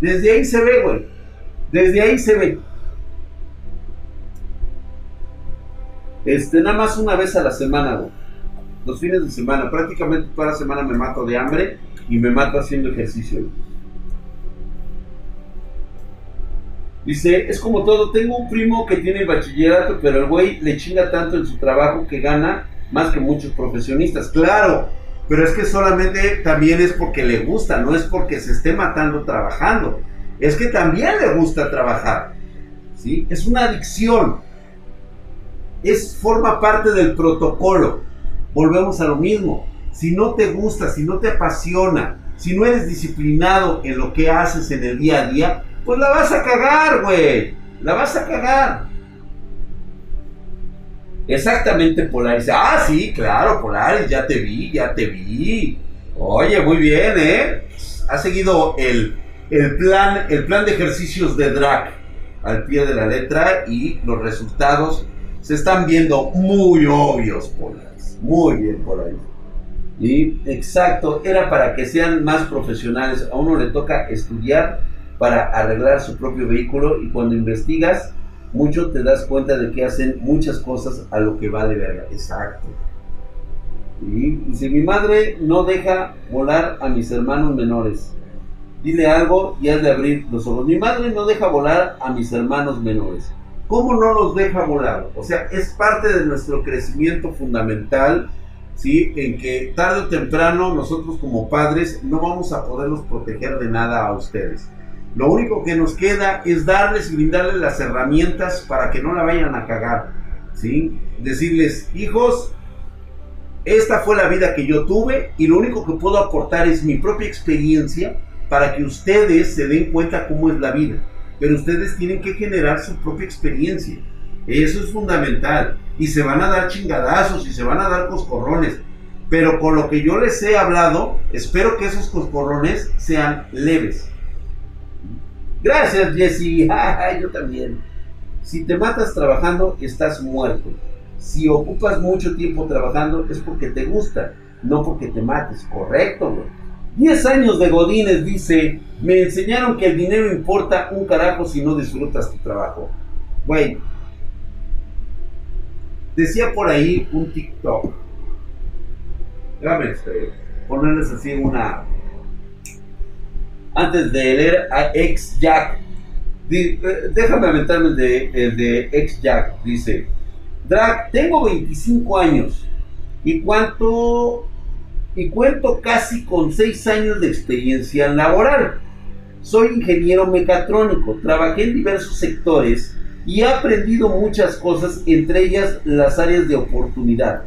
Speaker 1: Desde ahí se ve, güey. Desde ahí se ve. Este, nada más una vez a la semana, güey. Los fines de semana. Prácticamente toda la semana me mato de hambre y me mato haciendo ejercicio. Dice, es como todo, tengo un primo que tiene bachillerato, pero el güey le chinga tanto en su trabajo que gana más que muchos profesionistas. Claro, pero es que solamente también es porque le gusta, no es porque se esté matando trabajando. Es que también le gusta trabajar. ¿sí? Es una adicción. Es, forma parte del protocolo. Volvemos a lo mismo. Si no te gusta, si no te apasiona, si no eres disciplinado en lo que haces en el día a día, pues la vas a cagar, güey. La vas a cagar. Exactamente, Polaris. Ah, sí, claro, Polaris, ya te vi, ya te vi. Oye, muy bien, ¿eh? Ha seguido el, el, plan, el plan de ejercicios de drag al pie de la letra y los resultados se están viendo muy obvios, Polaris. Muy bien, Polaris. Y exacto, era para que sean más profesionales. A uno le toca estudiar para arreglar su propio vehículo y cuando investigas mucho te das cuenta de que hacen muchas cosas a lo que va de verga. Exacto. Y si mi madre no deja volar a mis hermanos menores, dile algo y has de abrir los ojos. Mi madre no deja volar a mis hermanos menores. ¿Cómo no los deja volar? O sea, es parte de nuestro crecimiento fundamental, ¿sí? En que tarde o temprano nosotros como padres no vamos a poderlos proteger de nada a ustedes. Lo único que nos queda es darles y brindarles las herramientas para que no la vayan a cagar. ¿sí? Decirles, hijos, esta fue la vida que yo tuve y lo único que puedo aportar es mi propia experiencia para que ustedes se den cuenta cómo es la vida. Pero ustedes tienen que generar su propia experiencia. Eso es fundamental. Y se van a dar chingadazos y se van a dar coscorrones. Pero con lo que yo les he hablado, espero que esos coscorrones sean leves. Gracias, Jesse. Yo también. Si te matas trabajando, estás muerto. Si ocupas mucho tiempo trabajando, es porque te gusta, no porque te mates. Correcto, güey. 10 años de Godines dice, me enseñaron que el dinero importa un carajo si no disfrutas tu trabajo. Güey, decía por ahí un TikTok. Déjame este, ponerles así una, antes de leer a ex Jack. Eh, déjame aventarme de, el de ex Jack. Dice: Drag, tengo 25 años y cuánto y cuento casi con 6 años de experiencia laboral. Soy ingeniero mecatrónico, trabajé en diversos sectores y he aprendido muchas cosas, entre ellas las áreas de oportunidad,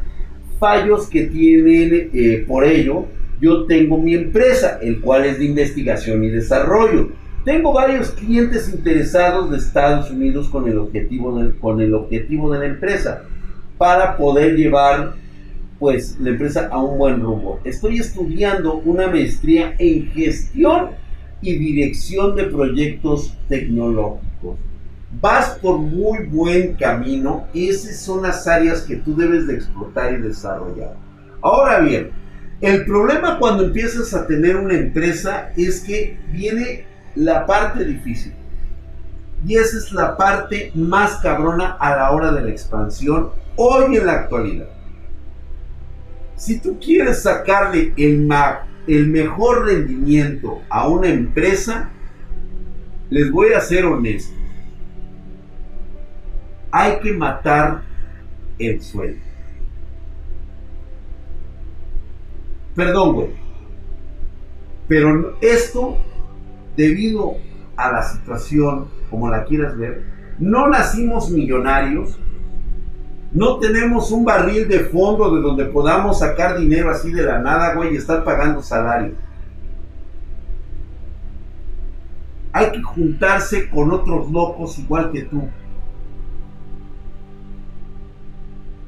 Speaker 1: fallos que tienen eh, por ello yo tengo mi empresa, el cual es de investigación y desarrollo. Tengo varios clientes interesados de Estados Unidos con el objetivo con el objetivo de la empresa para poder llevar pues la empresa a un buen rumbo. Estoy estudiando una maestría en gestión y dirección de proyectos tecnológicos. Vas por muy buen camino y esas son las áreas que tú debes de explotar y desarrollar. Ahora bien, el problema cuando empiezas a tener una empresa es que viene la parte difícil. Y esa es la parte más cabrona a la hora de la expansión hoy en la actualidad. Si tú quieres sacarle el, el mejor rendimiento a una empresa, les voy a ser honesto. Hay que matar el sueldo. Perdón, güey. Pero esto, debido a la situación, como la quieras ver, no nacimos millonarios, no tenemos un barril de fondo de donde podamos sacar dinero así de la nada, güey, y estar pagando salario. Hay que juntarse con otros locos igual que tú.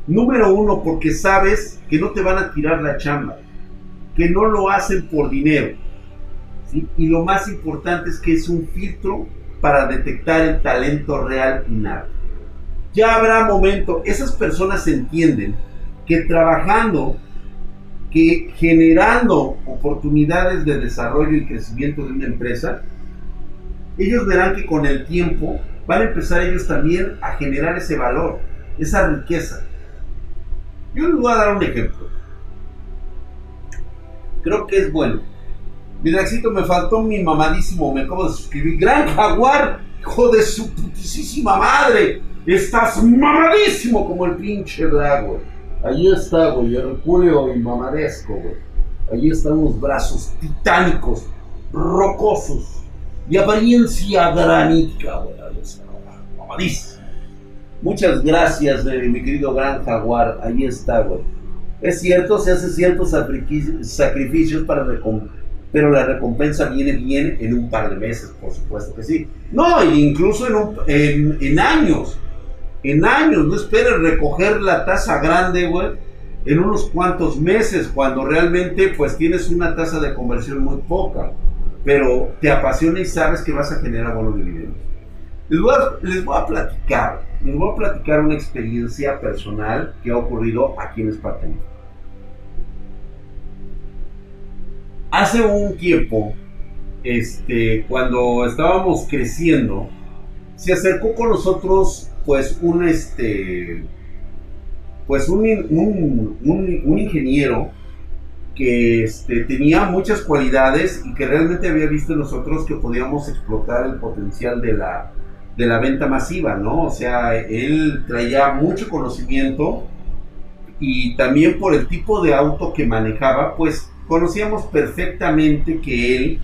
Speaker 1: Número uno, porque sabes que no te van a tirar la chamba, que no lo hacen por dinero. Y lo más importante es que es un filtro para detectar el talento real y nada ya habrá momento, esas personas entienden que trabajando, que generando oportunidades de desarrollo y crecimiento de una empresa, ellos verán que con el tiempo van a empezar ellos también a generar ese valor, esa riqueza. Yo les voy a dar un ejemplo. Creo que es bueno. Mi me faltó mi mamadísimo, me acabo de suscribir. Gran Jaguar, hijo de su putísima madre. Estás mamadísimo como el pinche drag, güey. Allí está, güey, hercúleo y mamadesco, güey. Allí están los brazos titánicos, rocosos, de apariencia granítica, güey. Mamadísimo. Muchas gracias, mi querido gran jaguar. Allí está, güey. Es cierto, se hace ciertos sacrificios para pero la recompensa viene bien en un par de meses, por supuesto que sí. No, incluso en, en años en años, no esperes recoger la tasa grande, güey, en unos cuantos meses, cuando realmente pues tienes una tasa de conversión muy poca, pero te apasiona y sabes que vas a generar buenos dividendos. Les voy, a, les voy a platicar, les voy a platicar una experiencia personal que ha ocurrido aquí en Espartaní. Hace un tiempo, este, cuando estábamos creciendo, se acercó con nosotros pues un este pues un, un, ingeniero que este, tenía muchas cualidades y que realmente había visto nosotros que podíamos explotar el potencial de la, de la venta masiva, ¿no? O sea, él traía mucho conocimiento y también por el tipo de auto que manejaba, pues conocíamos perfectamente que él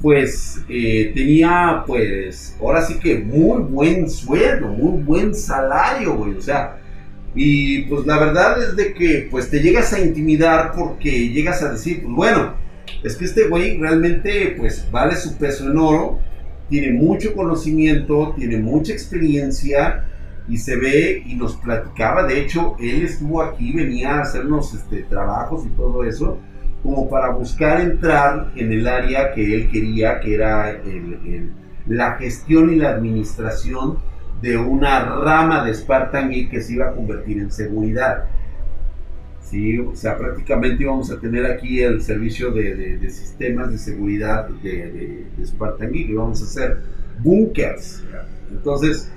Speaker 1: pues eh, tenía pues ahora sí que muy buen sueldo, muy buen salario, güey, o sea, y pues la verdad es de que pues te llegas a intimidar porque llegas a decir, pues bueno, es que este güey realmente pues vale su peso en oro, tiene mucho conocimiento, tiene mucha experiencia y se ve y nos platicaba, de hecho él estuvo aquí, venía a hacernos este, trabajos y todo eso como para buscar entrar en el área que él quería, que era la gestión y la administración de una rama de Spartan Geek que se iba a convertir en seguridad. ¿Sí? O sea, prácticamente íbamos a tener aquí el servicio de, sistemas de seguridad de, de, Spartan Geek, íbamos a hacer bunkers. Entonces,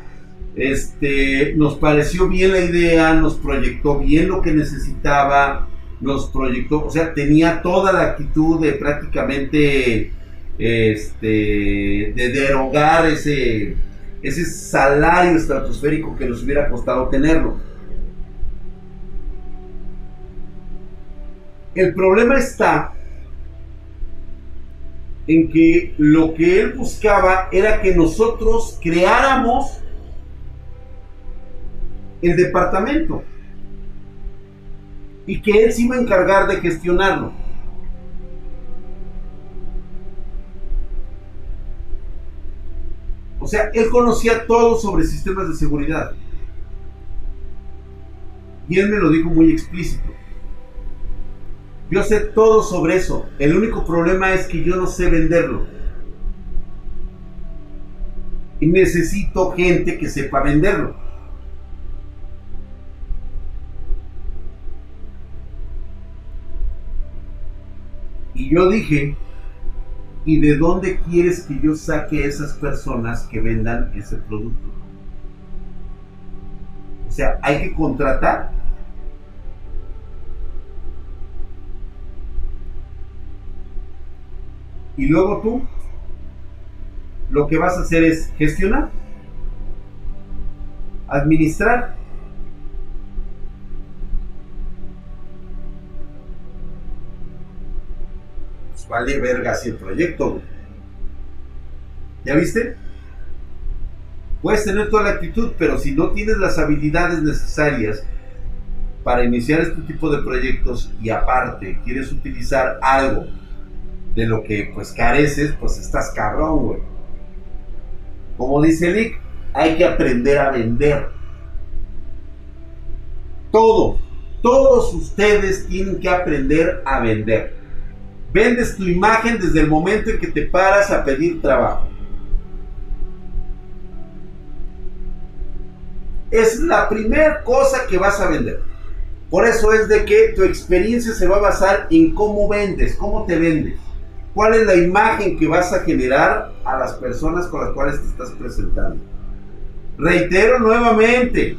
Speaker 1: este, nos pareció bien la idea, nos proyectó bien lo que necesitaba, nos proyectó, o sea, tenía toda la actitud de prácticamente este, de derogar ese, ese salario estratosférico que nos hubiera costado tenerlo. El problema está en que lo que él buscaba era que nosotros creáramos el departamento y que él se iba a encargar de gestionarlo. O sea, él conocía todo sobre sistemas de seguridad. Y él me lo dijo muy explícito. Yo sé todo sobre eso. El único problema es que yo no sé venderlo. Y necesito gente que sepa venderlo. Y yo dije, ¿y de dónde quieres que yo saque esas personas que vendan ese producto? O sea, hay que contratar. Y luego tú lo que vas a hacer es gestionar, administrar. Vale verga así el proyecto. ¿Ya viste? Puedes tener toda la actitud, pero si no tienes las habilidades necesarias para iniciar este tipo de proyectos y aparte quieres utilizar algo de lo que pues careces, pues estás cabrón, güey. Como dice Lick, hay que aprender a vender. Todos, todos ustedes tienen que aprender a vender. Vendes tu imagen desde el momento en que te paras a pedir trabajo. Es la primera cosa que vas a vender. Por eso es de que tu experiencia se va a basar en cómo vendes, cómo te vendes cuál es la imagen que vas a generar a las personas con las cuales te estás presentando. Reitero nuevamente,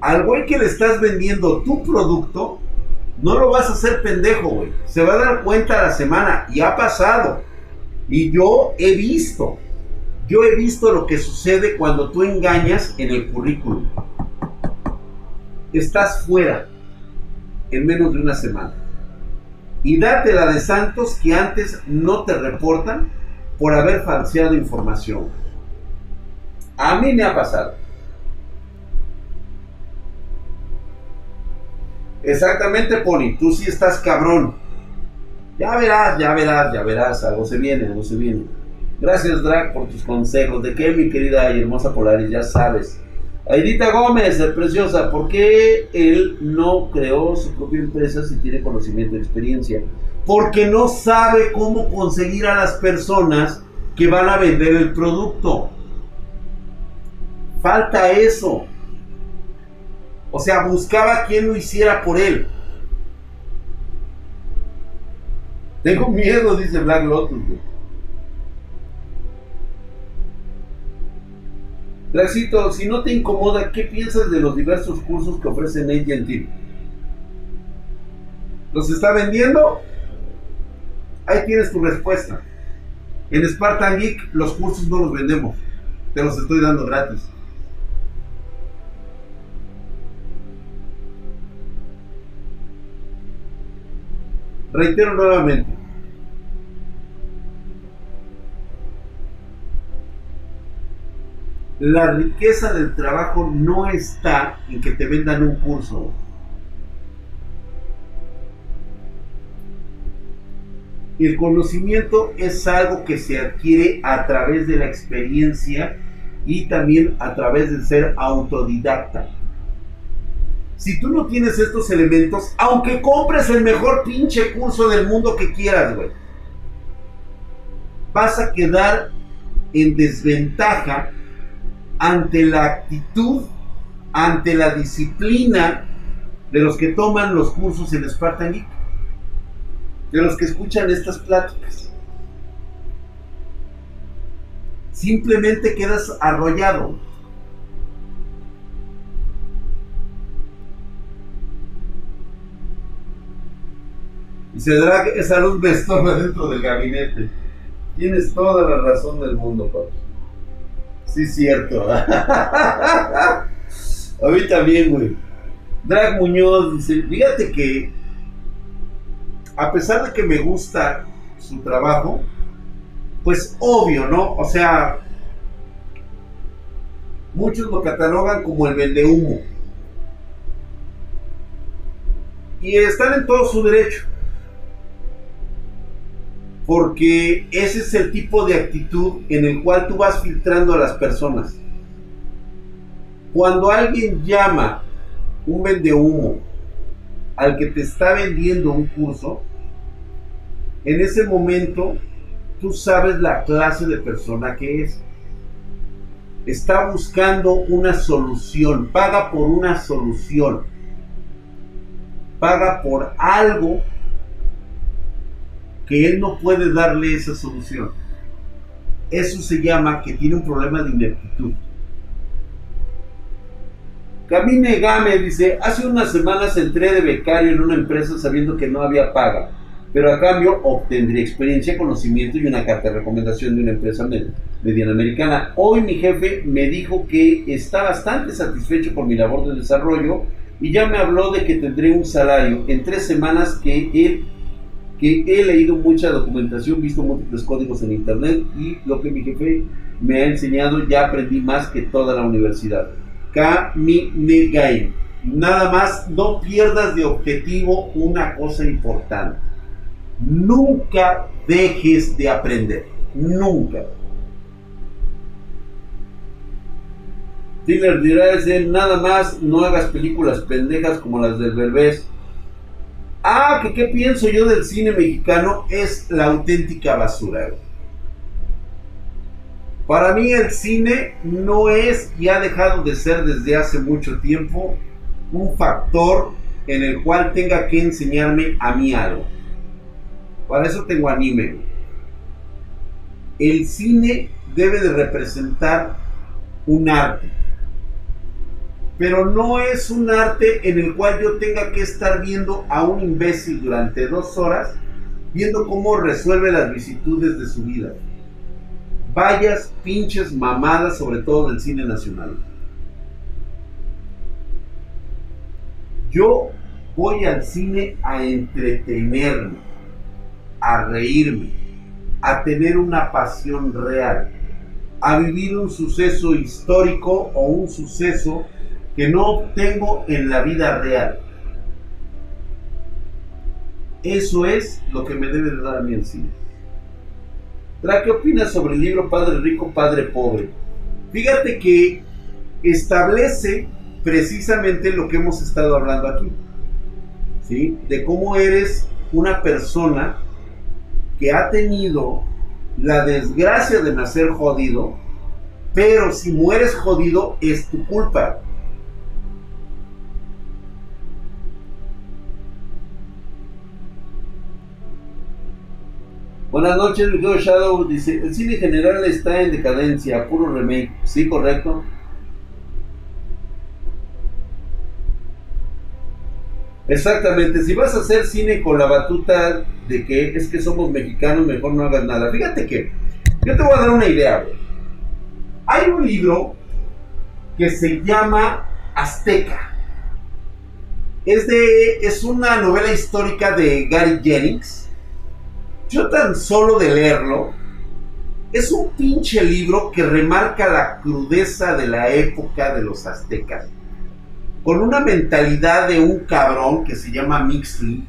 Speaker 1: al güey que le estás vendiendo tu producto, no lo vas a hacer pendejo, güey. Se va a dar cuenta a la semana y ha pasado. Y yo he visto, yo he visto lo que sucede cuando tú engañas en el currículum. Estás fuera en menos de una semana y date la de santos que antes no te reportan por haber falseado información. A mí me ha pasado. Exactamente, Pony, tú sí estás cabrón. Ya verás, ya verás, ya verás, algo se viene, algo se viene. Gracias, Drag, por tus consejos. De que mi querida y hermosa Polaris, ya sabes Aidita Gómez, preciosa, ¿por qué él no creó su propia empresa si tiene conocimiento y experiencia? Porque no sabe cómo conseguir a las personas que van a vender el producto. Falta eso. O sea, buscaba quien lo hiciera por él. Tengo miedo, dice Black Lotus. Draxito, si no te incomoda, ¿qué piensas de los diversos cursos que ofrecen AT&T? ¿Los está vendiendo? Ahí tienes tu respuesta. En Spartan Geek los cursos no los vendemos, te los estoy dando gratis. Reitero nuevamente, la riqueza del trabajo no está en que te vendan un curso. El conocimiento es algo que se adquiere a través de la experiencia y también a través de ser autodidacta. Si tú no tienes estos elementos, aunque compres el mejor pinche curso del mundo que quieras, güey, vas a quedar en desventaja ante la actitud, ante la disciplina de los que toman los cursos en Spartan Geek, de los que escuchan estas pláticas. Simplemente quedas arrollado. Y se dará que esa luz me estorba dentro del gabinete. Tienes toda la razón del mundo, Pablo. Sí, cierto. A mí también, güey. Drag Muñoz dice, fíjate que a pesar de que me gusta su trabajo, pues obvio, ¿no? O sea, muchos lo catalogan como el vendehumo. Y están en todo su derecho. Porque ese es el tipo de actitud en el cual tú vas filtrando a las personas. Cuando alguien llama un vende humo al que te está vendiendo un curso, en ese momento tú sabes la clase de persona que es. Está buscando una solución, paga por una solución, paga por algo que él no puede darle esa solución. Eso se llama que tiene un problema de ineptitud. Camine Game dice, hace unas semanas entré de becario en una empresa sabiendo que no había paga, pero a cambio obtendría experiencia, conocimiento y una carta de recomendación de una empresa mediana americana. Hoy mi jefe me dijo que está bastante satisfecho por mi labor de desarrollo y ya me habló de que tendré un salario en tres semanas que él que he leído mucha documentación, visto múltiples códigos en internet y lo que mi jefe me ha enseñado ya aprendí más que toda la universidad. Kaminegain. Nada más, no pierdas de objetivo una cosa importante. Nunca dejes de aprender. Nunca. Tiller dirá nada más, no hagas películas pendejas como las del Berbés. Ah, que qué pienso yo del cine mexicano es la auténtica basura. Para mí el cine no es y ha dejado de ser desde hace mucho tiempo un factor en el cual tenga que enseñarme a mí algo. Para eso tengo anime. El cine debe de representar un arte. Pero no es un arte en el cual yo tenga que estar viendo a un imbécil durante dos horas, viendo cómo resuelve las vicitudes de su vida vayas pinches mamadas, sobre todo del cine nacional. Yo voy al cine a entretenerme, a reírme, a tener una pasión real, a vivir un suceso histórico o un suceso que no tengo en la vida real. Eso es lo que me debe de dar a mí el cine. ¿qué opinas sobre el libro Padre Rico, Padre Pobre? Fíjate que establece precisamente lo que hemos estado hablando aquí, ¿sí? De cómo eres una persona que ha tenido la desgracia de nacer jodido, pero si mueres jodido es tu culpa. Buenas noches, mi Shadow. Dice, el cine general está en decadencia, puro remake. ¿Sí, correcto? Exactamente, si vas a hacer cine con la batuta de que es que somos mexicanos, mejor no hagas nada. Fíjate que yo te voy a dar una idea. Hay un libro que se llama Azteca. Es, de, es una novela histórica de Gary Jennings yo tan solo de leerlo, es un pinche libro que remarca la crudeza de la época de los aztecas. Con una mentalidad de un cabrón que se llama Mixley,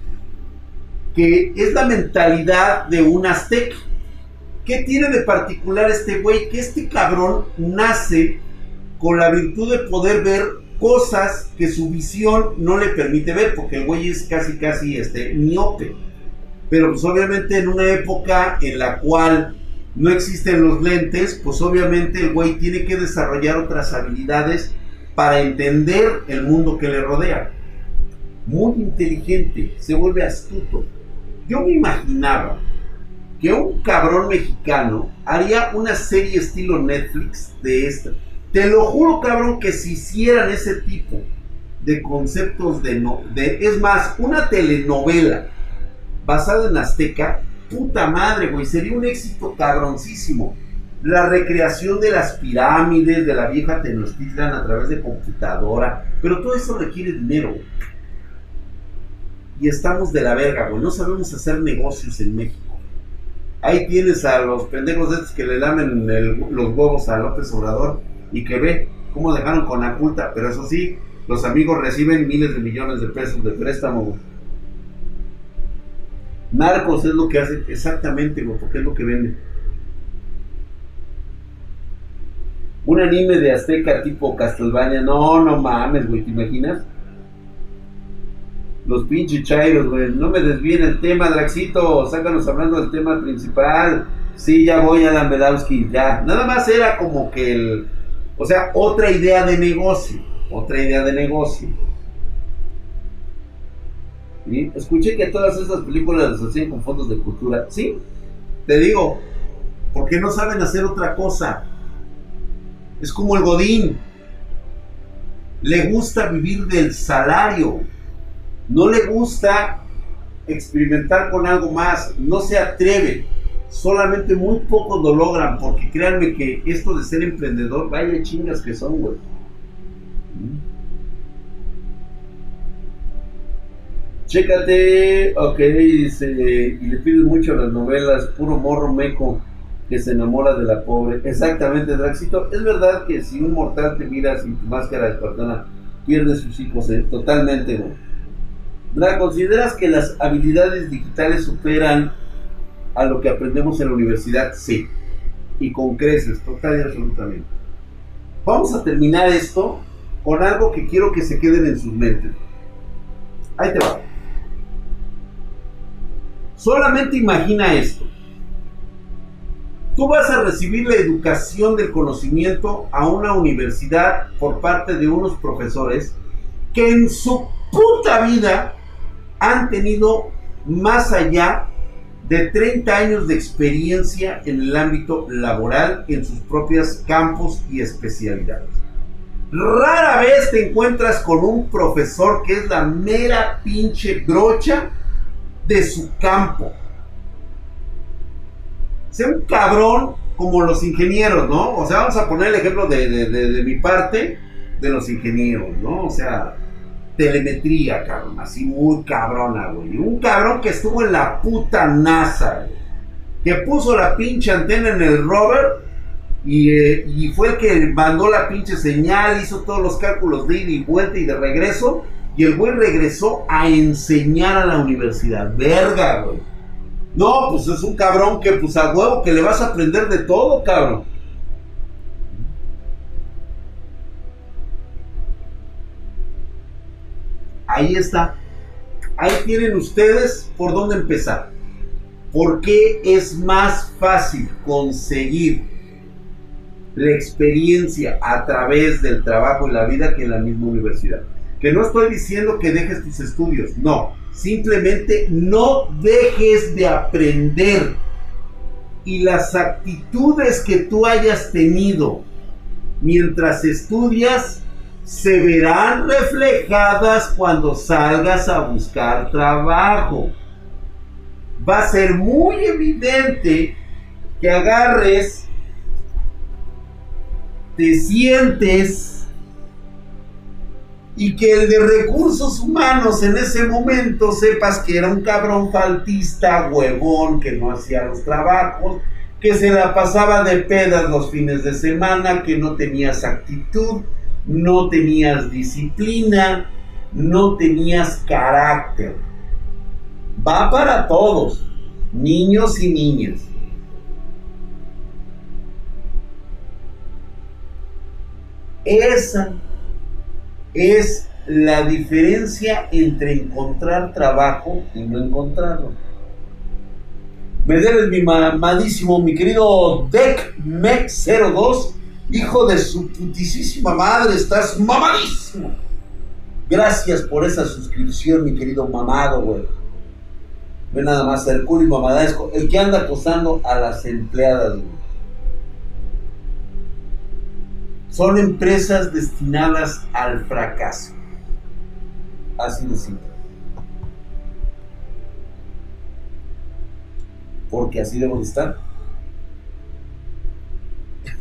Speaker 1: que es la mentalidad de un azteca. ¿Qué tiene de particular este güey? Que este cabrón nace con la virtud de poder ver cosas que su visión no le permite ver, porque el güey es casi, casi este, miope pero pues obviamente en una época en la cual no existen los lentes, pues obviamente el güey tiene que desarrollar otras habilidades para entender el mundo que le rodea. Muy inteligente, se vuelve astuto. Yo me imaginaba que un cabrón mexicano haría una serie estilo Netflix de esta. Te lo juro, cabrón, que si hicieran ese tipo de conceptos de no, de, es más, una telenovela basado en Azteca, puta madre, güey, sería un éxito cabroncísimo. La recreación de las pirámides, de la vieja Tenochtitlan a través de computadora, pero todo eso requiere dinero. Y estamos de la verga, güey, no sabemos hacer negocios en México. Ahí tienes a los pendejos estos que le lamen los huevos a López Obrador y que ve cómo dejaron con la culta, pero eso sí, los amigos reciben miles de millones de pesos de préstamo Narcos es lo que hace exactamente, güey, porque es lo que vende. Un anime de Azteca tipo Castlevania, no, no mames, güey, ¿te imaginas? Los pinches chairos, güey, no me desvíen el tema, Draxito, sácanos hablando del tema principal. Sí, ya voy a Medowski, ya. Nada más era como que el, o sea, otra idea de negocio, otra idea de negocio. Escuché que todas esas películas las hacían con fondos de cultura. Sí, te digo, porque no saben hacer otra cosa. Es como el Godín. Le gusta vivir del salario. No le gusta experimentar con algo más. No se atreve. Solamente muy pocos lo logran. Porque créanme que esto de ser emprendedor, vaya chingas que son, güey. Chécate, ok, y le pides mucho las novelas, puro morro meco que se enamora de la pobre. Exactamente, Draxito. Es verdad que si un mortal te mira sin tu máscara espartana, pierde sus hijos, ¿eh? totalmente, ¿no? Dra, ¿consideras que las habilidades digitales superan a lo que aprendemos en la universidad? Sí. Y con creces, total y absolutamente. Vamos a terminar esto con algo que quiero que se queden en sus mentes. Ahí te va. Solamente imagina esto. Tú vas a recibir la educación del conocimiento a una universidad por parte de unos profesores que en su puta vida han tenido más allá de 30 años de experiencia en el ámbito laboral en sus propios campos y especialidades. Rara vez te encuentras con un profesor que es la mera pinche brocha de su campo. Sea un cabrón como los ingenieros, ¿no? O sea, vamos a poner el ejemplo de, mi parte, de los ingenieros, ¿no? O sea, telemetría, cabrón, así muy cabrona, güey. Un cabrón que estuvo en la puta NASA, Que puso la pinche antena en el rover y, eh, y, fue el que mandó la pinche señal, hizo todos los cálculos de ida y vuelta y de regreso y el güey regresó a enseñar a la universidad. Verga, güey. No, pues es un cabrón que, pues a huevo, que le vas a aprender de todo, cabrón. Ahí está. Ahí tienen ustedes por dónde empezar. ¿Por qué es más fácil conseguir la experiencia a través del trabajo en la vida que en la misma universidad? Que no estoy diciendo que dejes tus estudios, no. Simplemente no dejes de aprender. Y las actitudes que tú hayas tenido mientras estudias se verán reflejadas cuando salgas a buscar trabajo. Va a ser muy evidente que agarres, te sientes y que el de recursos humanos en ese momento sepas que era un cabrón faltista, huevón, que no hacía los trabajos, que se la pasaba de pedas los fines de semana, que no tenías actitud, no tenías disciplina, no tenías carácter. Va para todos, niños y niñas. Esa es la diferencia entre encontrar trabajo y no encontrarlo. Me debes mi mamadísimo, mi querido DeckMec02, hijo de su putisísima madre, estás mamadísimo. Gracias por esa suscripción, mi querido mamado, güey. Ve nada más, y mamadesco, el que anda acosando a las empleadas, güey. Son empresas destinadas al fracaso. Así de simple. Porque así debo de estar.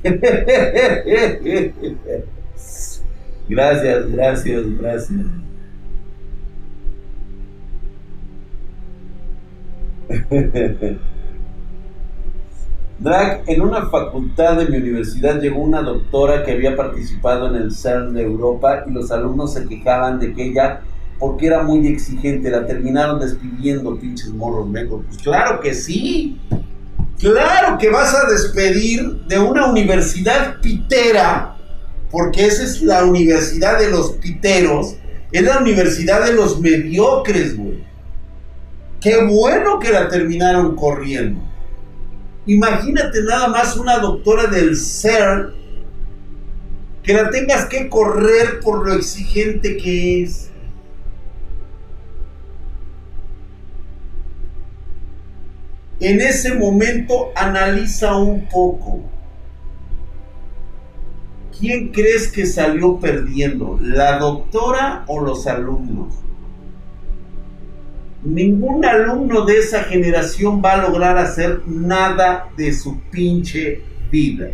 Speaker 1: gracias, gracias, gracias. Drag, en una facultad de mi universidad llegó una doctora que había participado en el CERN de Europa y los alumnos se quejaban de que ella porque era muy exigente, la terminaron despidiendo, pinches morros. Pues claro que sí. Claro que vas a despedir de una universidad pitera, porque esa es la universidad de los piteros, es la universidad de los mediocres, güey. Qué bueno que la terminaron corriendo. Imagínate nada más una doctora del CERN que la tengas que correr por lo exigente que es. En ese momento analiza un poco. ¿Quién crees que salió perdiendo? ¿La doctora o los alumnos? Ningún alumno de esa generación va a lograr hacer nada de su pinche vida.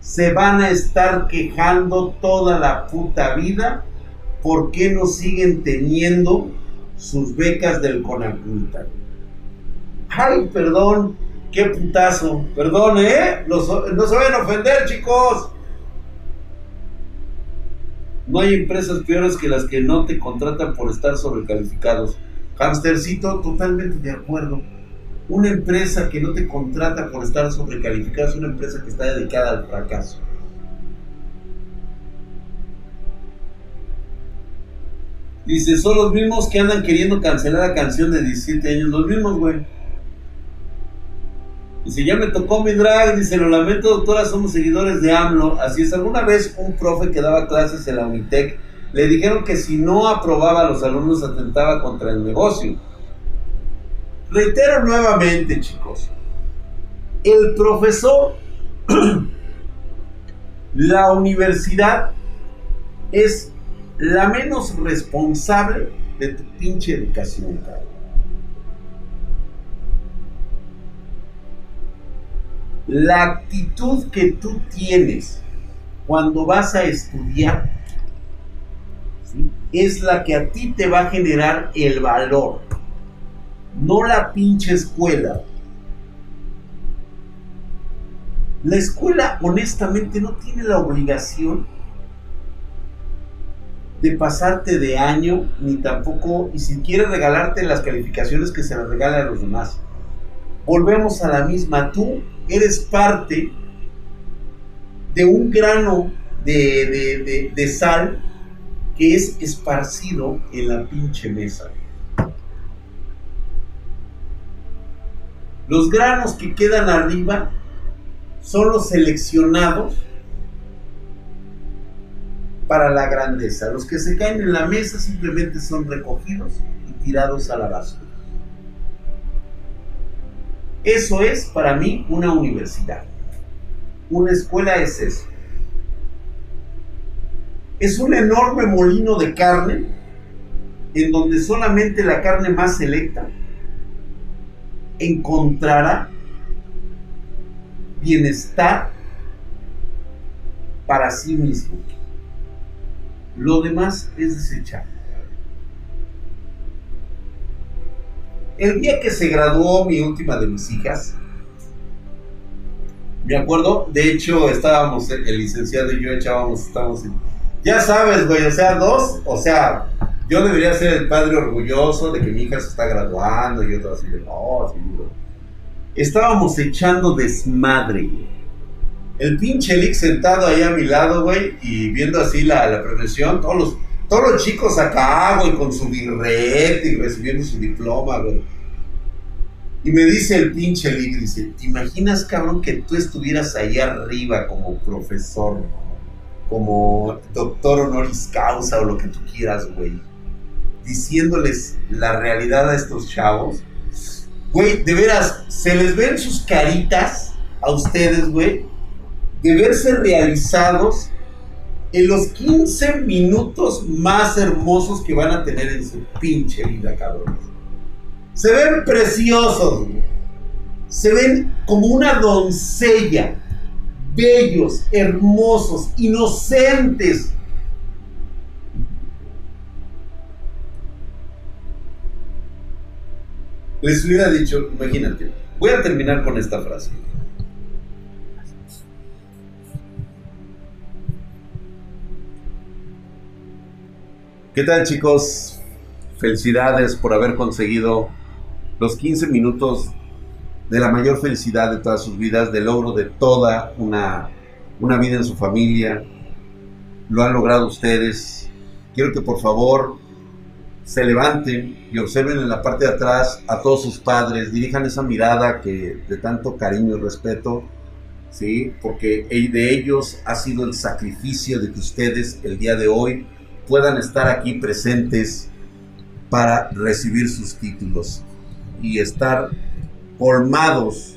Speaker 1: Se van a estar quejando toda la puta vida por qué no siguen teniendo sus becas del Conaculta. Ay, perdón, qué putazo. Perdón, ¿eh? no se vayan a ofender, chicos. No hay empresas peores que las que no te contratan por estar sobrecalificados. Hamstercito, totalmente de acuerdo. Una empresa que no te contrata por estar sobrecalificado es una empresa que está dedicada al fracaso. Dice, son los mismos que andan queriendo cancelar la canción de 17 años. Los mismos, güey. Dice, ya me tocó mi drag. Dice, lo lamento, doctora, somos seguidores de AMLO. Así es, alguna vez un profe que daba clases en la Unitec le dijeron que si no aprobaba a los alumnos atentaba contra el negocio. Reitero nuevamente, chicos, el profesor, la universidad es la menos responsable de tu pinche educación. La actitud que tú tienes cuando vas a estudiar es la que a ti te va a generar el valor, no la pinche escuela. La escuela honestamente no tiene la obligación de pasarte de año, ni tampoco, y si quiere regalarte las calificaciones que se las regala a los demás. Volvemos a la misma, tú eres parte de un grano de, de sal que es esparcido en la pinche mesa. Los granos que quedan arriba son los seleccionados para la grandeza. Los que se caen en la mesa simplemente son recogidos y tirados a la basura. Eso es para mí una universidad. Una escuela es eso es un enorme molino de carne en donde solamente la carne más selecta encontrará bienestar para sí mismo. Lo demás es desechar. El día que se graduó mi última de mis hijas, me acuerdo, de hecho estábamos, el licenciado y yo echábamos, estábamos en ya sabes, güey, o sea, dos, o sea, yo debería ser el padre orgulloso de que mi hija se está graduando y otro así de, no, sí, güey. Estábamos echando desmadre. El pinche Lick sentado ahí a mi lado, güey, y viendo así la, la progresión, todos los, todos los chicos acá, güey, con su birrete y recibiendo su diploma, güey. Y me dice el pinche Lick, dice, ¿te imaginas, cabrón, que tú estuvieras ahí arriba como profesor? Como doctor honoris causa o lo que tú quieras, güey, diciéndoles la realidad a estos chavos, güey, de veras, se les ven sus caritas a ustedes, güey, de verse realizados en los 15 minutos más hermosos que van a tener en su pinche vida, cabrones. Se ven preciosos, güey. Se ven como una doncella bellos, hermosos, inocentes. Les hubiera dicho, imagínate, voy a terminar con esta frase. ¿Qué tal chicos? felicidades por haber conseguido los 15 minutos de la mayor felicidad de todas sus vidas, del logro de toda una, una vida en su familia. Lo han logrado ustedes. Quiero que por favor se levanten y observen en la parte de atrás a todos sus padres, dirijan esa mirada que de tanto cariño y respeto, ¿sí? porque de ellos ha sido el sacrificio de que ustedes el día de hoy puedan estar aquí presentes para recibir sus títulos y estar colmados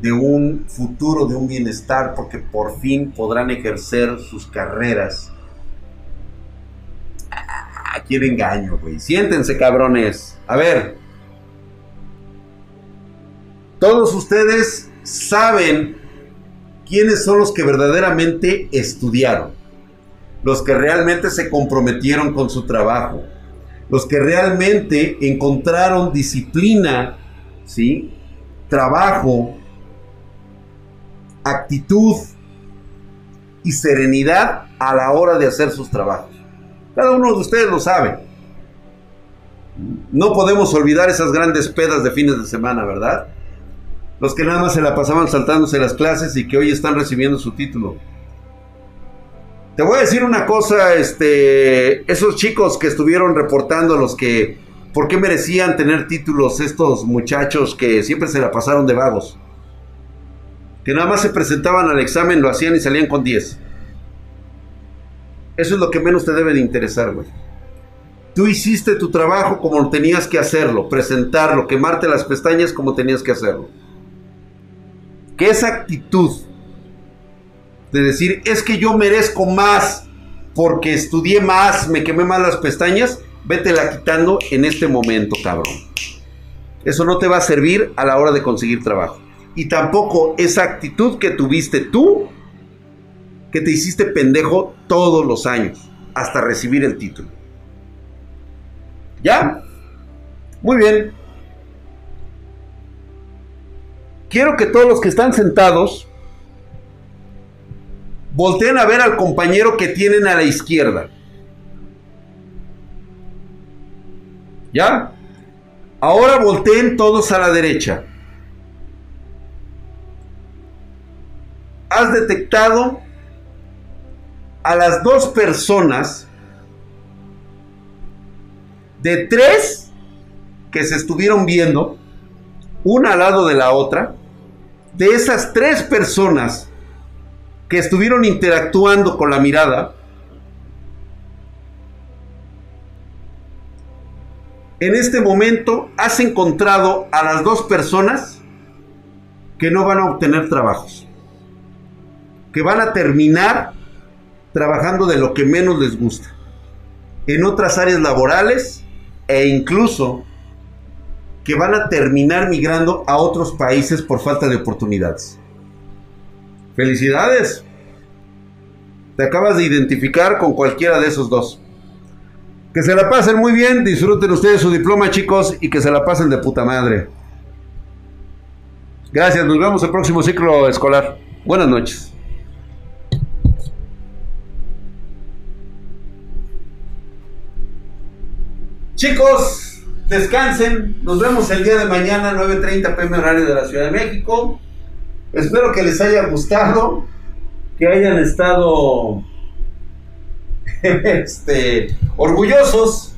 Speaker 1: de un futuro, de un bienestar, porque por fin podrán ejercer sus carreras quién engaño, güey. Siéntense, cabrones. A ver. Todos ustedes saben quiénes son los que verdaderamente estudiaron. Los que realmente se comprometieron con su trabajo. Los que realmente encontraron disciplina, ¿sí? Trabajo, actitud y serenidad a la hora de hacer sus trabajos. Cada uno de ustedes lo sabe. No podemos olvidar esas grandes pedas de fines de semana, ¿verdad? Los que nada más se la pasaban saltándose las clases y que hoy están recibiendo su título. Te voy a decir una cosa, este, esos chicos que estuvieron reportando los que, ¿por qué merecían tener títulos estos muchachos que siempre se la pasaron de vagos? Que nada más se presentaban al examen, lo hacían y salían con 10. Eso es lo que menos te debe de interesar, güey. Tú hiciste tu trabajo como tenías que hacerlo, presentarlo, quemarte las pestañas como tenías que hacerlo. Que esa actitud de decir, es que yo merezco más porque estudié más, me quemé más las pestañas, la quitando en este momento, cabrón. Eso no te va a servir a la hora de conseguir trabajo. Y tampoco esa actitud que tuviste tú que te hiciste pendejo todos los años hasta recibir el título. ¿Ya? Muy bien. Quiero que todos los que están sentados volteen a ver al compañero que tienen a la izquierda. ¿Ya? Ahora volteen todos a la derecha. ¿Has detectado a las dos personas de tres que se estuvieron viendo, una al lado de la otra, de esas tres personas que estuvieron interactuando con la mirada, en este momento has encontrado a las dos personas que no van a obtener trabajos, que van a terminar trabajando de lo que menos les gusta, en otras áreas laborales e incluso que van a terminar migrando a otros países por falta de oportunidades. Felicidades. Te acabas de identificar con cualquiera de esos dos. Que se la pasen muy bien, disfruten ustedes su diploma chicos y que se la pasen de puta madre. Gracias, nos vemos el próximo ciclo escolar. Buenas noches. Chicos, descansen. Nos vemos el día de mañana, 9.30 pm horario de la Ciudad de México. Espero que les haya gustado, que hayan estado este, orgullosos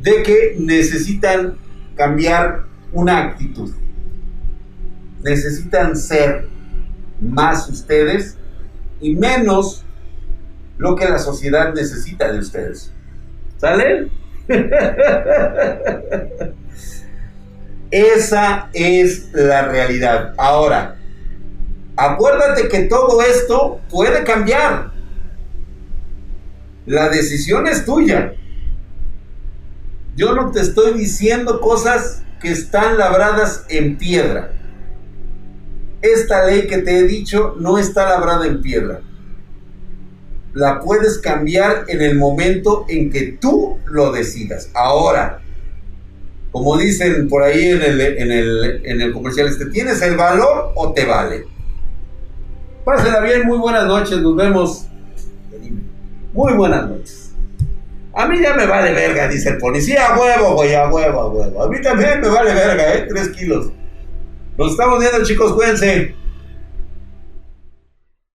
Speaker 1: de que necesitan cambiar una actitud. Necesitan ser más ustedes y menos lo que la sociedad necesita de ustedes. ¿Sale? Esa es la realidad. Ahora, acuérdate que todo esto puede cambiar. La decisión es tuya. Yo no te estoy diciendo cosas que están labradas en piedra. Esta ley que te he dicho no está labrada en piedra la puedes cambiar en el momento en que tú lo decidas. Ahora, como dicen por ahí en el, en el, en el comercial, este, ¿tienes el valor o te vale? Pásela bien, muy buenas noches, nos vemos. Muy buenas noches. A mí ya me vale verga, dice el policía. A huevo, güey, a huevo, a huevo. A mí también me vale verga, ¿eh? Tres kilos. Nos estamos viendo, chicos, cuídense.